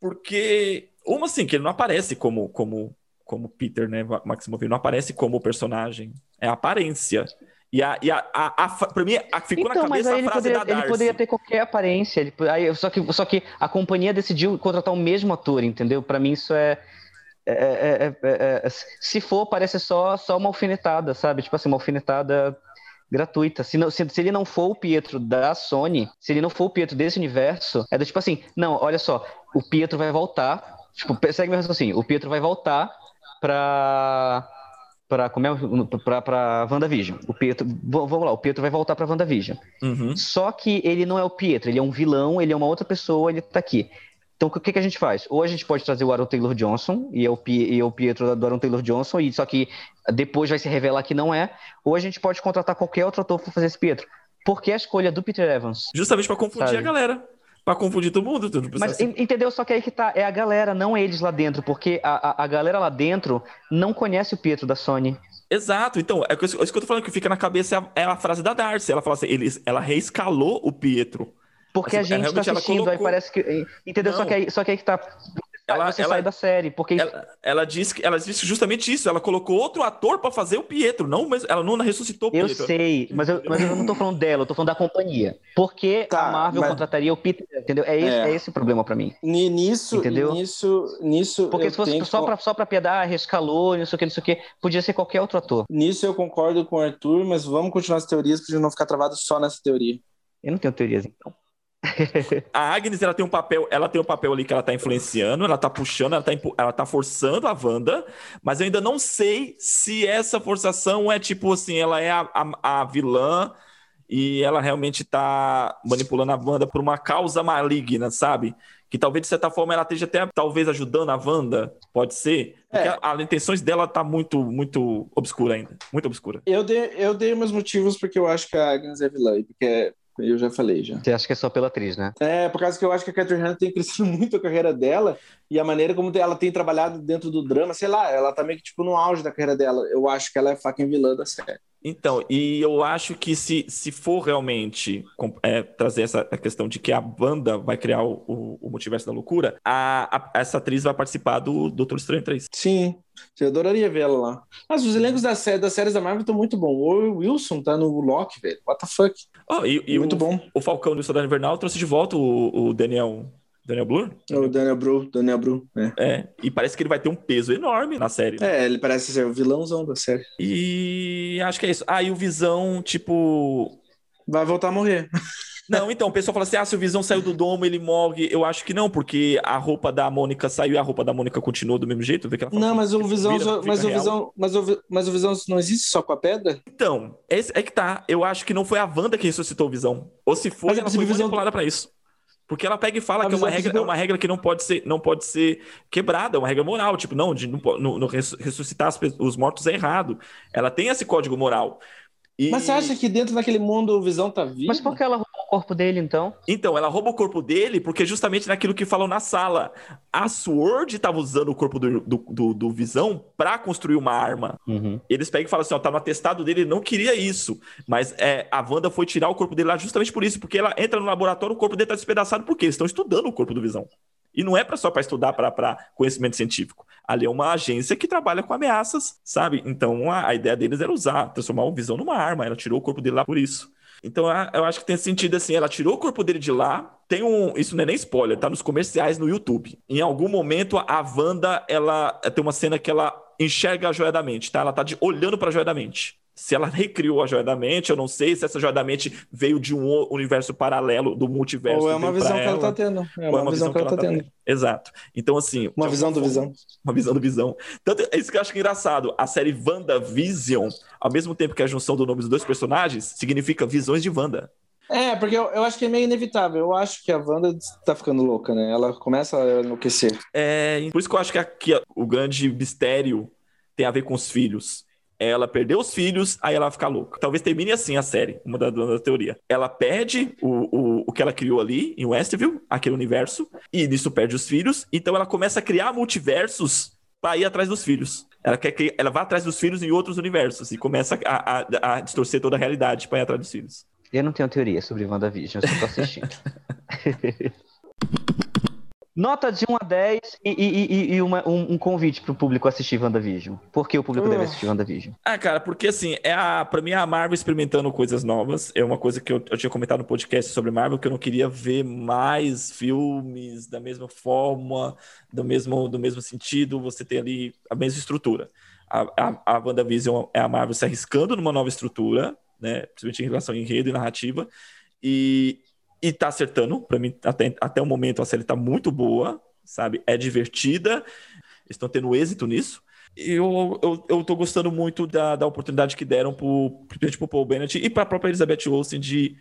Porque, uma assim, que ele não aparece como, como, como Peter, né? Maximoff, ele não aparece como personagem. É a aparência. E, a, e a, a, a, pra mim, a, ficou então, na cabeça a frase poderia, da Darcy. Ele poderia ter qualquer aparência. Ele, aí, só, que, só que a companhia decidiu contratar o mesmo ator, entendeu? Para mim, isso é é é, é, é, é, se for, parece só, só uma alfinetada, sabe? Tipo assim, uma alfinetada gratuita. Se, não, se, se, ele não for o Pietro da Sony, se ele não for o Pietro desse universo, é do tipo assim, não, olha só, o Pietro vai voltar, tipo, segue meu raciocínio, o Pietro vai voltar pra para como é para para WandaVision. O Pietro, vamos lá, o Pietro vai voltar para WandaVision. Uhum. Só que ele não é o Pietro, ele é um vilão, ele é uma outra pessoa, ele tá aqui. Então, o que, que a gente faz? Ou a gente pode trazer o Aaron Taylor Johnson, e é o, e é o Pietro do Aaron Taylor Johnson, e só que depois vai se revelar que não é, ou a gente pode contratar qualquer outro ator para fazer esse Pietro. Por que a escolha do Peter Evans? Justamente para confundir sabe? a galera. Pra confundir todo mundo. Tudo Mas assim. entendeu? Só que aí que tá. É a galera, não eles lá dentro. Porque a, a, a galera lá dentro não conhece o Pietro da Sony. Exato, então, é isso que eu tô falando que fica na cabeça é a, é a frase da Darcy. Ela fala assim: eles, ela reescalou o Pietro. Porque assim, a gente está assistindo, colocou... aí parece que. Entendeu? Só que, aí, só que aí que tá. Ela, você ela, sai da série, porque ela, ela, disse ela disse justamente isso. Ela colocou outro ator para fazer o Pietro, não, mas ela não ressuscitou o Pietro. Eu sei, mas eu, mas eu não tô falando dela, eu tô falando da companhia. Porque tá, a Marvel mas... contrataria o Peter, entendeu? É esse, é. é esse o problema para mim. Nisso, entendeu? Nisso, nisso. Porque se fosse só para só para piedar, rescalou, não sei o que, não sei o que, podia ser qualquer outro ator. Nisso eu concordo com o Arthur, mas vamos continuar as teorias para gente não ficar travado só nessa teoria. Eu não tenho teorias então a Agnes ela tem um papel, ela tem um papel ali que ela tá influenciando, ela tá puxando, ela tá, ela tá forçando a Wanda, mas eu ainda não sei se essa forçação é tipo assim, ela é a, a, a vilã e ela realmente tá manipulando a Wanda por uma causa maligna, sabe? Que talvez de certa forma ela esteja até talvez ajudando a Wanda, pode ser. Porque é. as intenções dela tá muito muito obscura ainda, muito obscura. Eu dei, eu dei meus motivos porque eu acho que a Agnes é vilã, porque eu já falei já. Você acha que é só pela atriz, né? É, por causa que eu acho que a Catherine Hahn tem crescido muito a carreira dela e a maneira como ela tem trabalhado dentro do drama, sei lá, ela tá meio que tipo no auge da carreira dela. Eu acho que ela é fucking vilã da série. Então, e eu acho que se, se for realmente é, trazer essa questão de que a banda vai criar o, o, o multiverso da loucura, a, a, essa atriz vai participar do Doutor Estranho 3. Sim, eu adoraria vê-la lá. Mas os elencos das, das séries da Marvel estão muito bons. O Wilson tá no Loki, velho. What the fuck? Oh, e, e muito o, bom. O Falcão do Soldado Invernal trouxe de volta o, o Daniel Daniel Blue? O Daniel Bru, Daniel Bru, é. é. E parece que ele vai ter um peso enorme na série. Né? É, ele parece ser o vilãozão da série. E acho que é isso. Ah, e o Visão, tipo. Vai voltar a morrer. Não, então, o pessoal fala assim: ah, se o Visão saiu do domo, ele morre. Eu acho que não, porque a roupa da Mônica saiu e a roupa da Mônica continuou do mesmo jeito. Vê que ela não, mas o Visão. Vira, mas, o visão mas, o, mas o Visão não existe só com a pedra? Então, é, é que tá. Eu acho que não foi a Wanda que ressuscitou o Visão. Ou se foi, mas ela foi visão... manipulada pra isso. Porque ela pega e fala que é uma, regra, é uma regra que não pode ser, não pode ser quebrada, é uma regra moral. Tipo, não, de não, não, não ressuscitar os mortos é errado. Ela tem esse código moral. E... Mas você acha que dentro daquele mundo o Visão tá vivo? Mas por que ela o corpo dele, então? Então, ela rouba o corpo dele porque justamente naquilo que falam na sala. A Sword estava usando o corpo do, do, do, do Visão para construir uma arma. Uhum. Eles pegam e falam assim, ó, tá no atestado dele, ele não queria isso. Mas é, a Wanda foi tirar o corpo dele lá justamente por isso, porque ela entra no laboratório, o corpo dele tá despedaçado, porque eles estão estudando o corpo do Visão. E não é pra, só para estudar para conhecimento científico. Ali é uma agência que trabalha com ameaças, sabe? Então a, a ideia deles era usar, transformar o Visão numa arma. Ela tirou o corpo dele lá por isso. Então eu acho que tem sentido assim, ela tirou o corpo dele de lá, tem um, isso não é nem spoiler, tá nos comerciais no YouTube. Em algum momento a Wanda, ela tem uma cena que ela enxerga a joia da mente, tá? Ela tá de, olhando para a joia da mente se ela recriou a Joia da Mente, eu não sei se essa Joia da Mente veio de um universo paralelo do multiverso. Ou é uma visão que ela está tendo. É uma, é uma visão, visão, que ela está tá tendo. Exato. Então, assim. Uma visão do visão. Uma visão do visão. Tanto é isso que eu acho engraçado. A série WandaVision, ao mesmo tempo que a junção do nome dos dois personagens, significa visões de Wanda. É, porque eu, eu acho que é meio inevitável. Eu acho que a Wanda tá ficando louca, né? Ela começa a enlouquecer. É, por isso que eu acho que aqui o grande mistério tem a ver com os filhos. Ela perdeu os filhos, aí ela fica louca. Talvez termine assim a série, uma da, da teoria. Ela perde o, o, o que ela criou ali em Westview, aquele universo, e nisso perde os filhos. Então ela começa a criar multiversos para ir atrás dos filhos. Ela quer que ela vá atrás dos filhos em outros universos e começa a, a, a distorcer toda a realidade para ir atrás dos filhos. Eu não tenho teoria sobre WandaVision, eu só tô assistindo. Nota de 1 a 10 e, e, e uma, um, um, convite pro público assistir WandaVision. Por que o público uh. deve assistir WandaVision? Ah, cara, porque assim, é a, pra mim é a Marvel experimentando coisas novas. É uma coisa que eu, eu tinha comentado no podcast sobre Marvel, que eu não queria ver mais filmes da mesma forma, do mesmo, do mesmo sentido. Você tem ali a mesma estrutura. A, a, a WandaVision é a Marvel se arriscando numa nova estrutura, né? Principalmente em relação a enredo e narrativa. E, e tá acertando. Para mim, até, até o momento, a série tá muito boa, sabe? É divertida. Estão tendo êxito nisso. E eu, eu, eu tô gostando muito da, da oportunidade que deram pro, pro Paul Bennett e pra própria Elizabeth Olsen de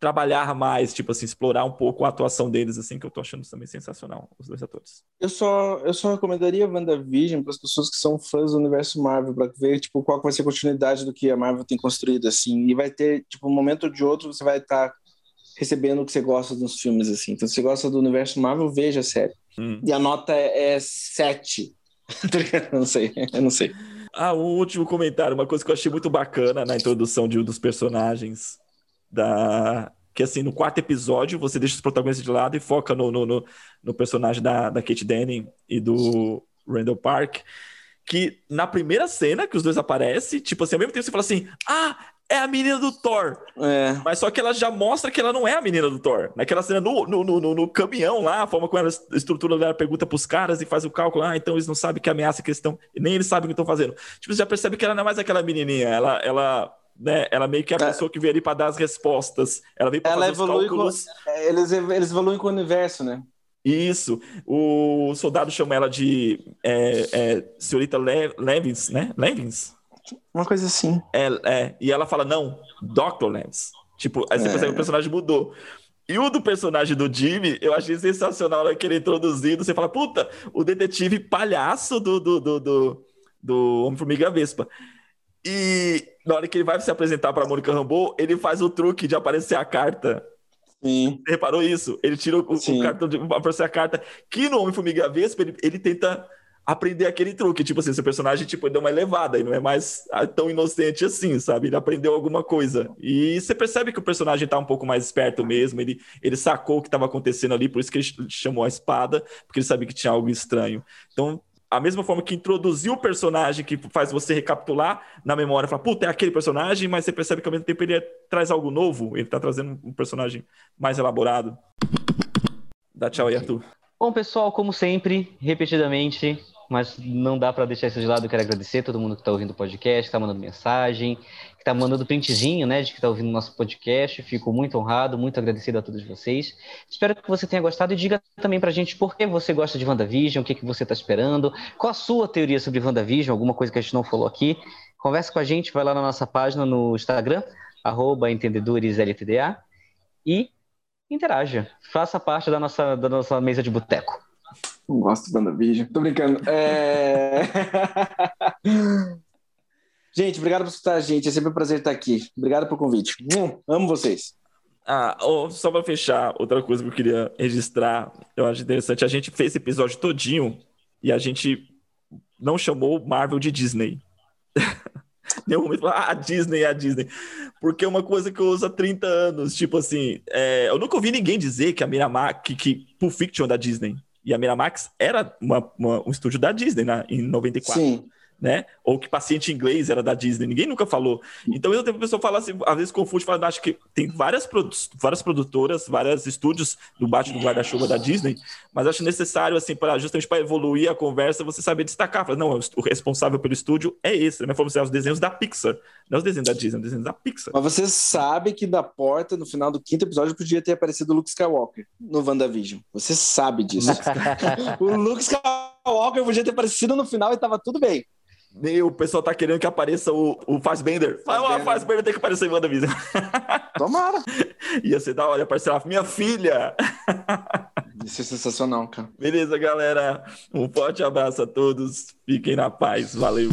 trabalhar mais, tipo assim, explorar um pouco a atuação deles, assim, que eu tô achando também sensacional, os dois atores. Eu só, eu só recomendaria WandaVision para as pessoas que são fãs do universo Marvel, para ver, tipo, qual vai ser a continuidade do que a Marvel tem construído, assim, e vai ter, tipo, um momento ou de outro você vai estar tá recebendo o que você gosta dos filmes, assim. Então, se você gosta do universo Marvel, veja a série. Hum. E a nota é 7. não sei, eu não sei. Ah, um último comentário, uma coisa que eu achei muito bacana na introdução de um dos personagens da que assim, no quarto episódio, você deixa os protagonistas de lado e foca no, no, no, no personagem da, da Kate Denning e do Randall Park. Que na primeira cena que os dois aparecem, tipo assim, ao mesmo tempo você fala assim: Ah, é a menina do Thor. É. Mas só que ela já mostra que ela não é a menina do Thor. Naquela cena no, no, no, no caminhão lá, a forma como ela estrutura ela pergunta pros caras e faz o cálculo. Ah, então eles não sabem que ameaça que eles estão. Nem eles sabem o que estão fazendo. Tipo, você já percebe que ela não é mais aquela menininha. Ela, ela né? Ela meio que é a é. pessoa que veio ali para dar as respostas. Ela veio para fazer evolui os cálculos. Com, é, eles, eles evoluem com o universo, né? Isso. O soldado chama ela de é, é, senhorita Le Levins, né? Levins? Uma coisa assim. É, é. E ela fala, não, Dr. Levins. Tipo, aí você é. percebe que o personagem mudou. E o do personagem do Jimmy, eu achei sensacional né, que ele introduzido. Você fala, puta, o detetive palhaço do, do, do, do, do Homem-Formiga Vespa. E na hora que ele vai se apresentar para Mônica Rambeau, ele faz o truque de aparecer a carta. Sim. Você reparou isso? Ele tira o, o cartão de aparecer a carta. Que no Homem-Formiga Vespa, ele, ele tenta aprender aquele truque. Tipo assim, seu personagem tipo, deu uma elevada e não é mais tão inocente assim, sabe? Ele aprendeu alguma coisa. E você percebe que o personagem tá um pouco mais esperto mesmo. Ele, ele sacou o que estava acontecendo ali, por isso que ele chamou a espada, porque ele sabia que tinha algo estranho. Então, a mesma forma que introduziu o personagem, que faz você recapitular na memória, falar, puta, é aquele personagem, mas você percebe que ao mesmo tempo ele é, traz algo novo, ele tá trazendo um personagem mais elaborado. Dá tchau aí, Arthur. Bom, pessoal, como sempre, repetidamente, mas não dá para deixar isso de lado. Eu quero agradecer todo mundo que está ouvindo o podcast, que está mandando mensagem, que está mandando printzinho, né, de que está ouvindo o nosso podcast. Fico muito honrado, muito agradecido a todos vocês. Espero que você tenha gostado e diga também para a gente por que você gosta de WandaVision, o que, que você está esperando, qual a sua teoria sobre WandaVision, alguma coisa que a gente não falou aqui. Converse com a gente, vai lá na nossa página no Instagram, arroba entendedoresltda, e interaja. Faça parte da nossa, da nossa mesa de boteco. Não gosto do WandaVision. Tô brincando. É... gente, obrigado por escutar a gente. É sempre um prazer estar aqui. Obrigado pelo convite. Hum, amo vocês. Ah, oh, só para fechar, outra coisa que eu queria registrar, eu acho interessante. A gente fez esse episódio todinho e a gente não chamou Marvel de Disney. Nenhum momento falar, ah, a Disney a Disney. Porque é uma coisa que eu uso há 30 anos. Tipo assim, é, eu nunca ouvi ninguém dizer que a Miramax, que, que Pulp Fiction é da Disney. E a Miramax era uma, uma, um estúdio da Disney né, em 94. Sim né? Ou que paciente inglês era da Disney, ninguém nunca falou. Então, eu tenho a pessoa falar assim, às vezes confunde, fala, acho que tem várias, produ várias produtoras, vários estúdios do baixo do guarda-chuva da Disney, mas acho necessário, assim, para justamente para evoluir a conversa, você saber destacar. Fala, não, o responsável pelo estúdio é esse, né? Fomos os desenhos da Pixar, não os desenhos da Disney, os desenhos da Pixar. Mas você sabe que da porta, no final do quinto episódio, podia ter aparecido o Luke Skywalker no WandaVision. Você sabe disso. o Luke Skywalker podia ter aparecido no final e tava tudo bem. Meu, o pessoal tá querendo que apareça o, o Fazbender. Fala, o Fazbender tem que aparecer em WandaVision. Tomara. Ia ser da hora aparecer lá, minha filha. Isso é sensacional, cara. Beleza, galera. Um forte abraço a todos. Fiquem na paz. Valeu.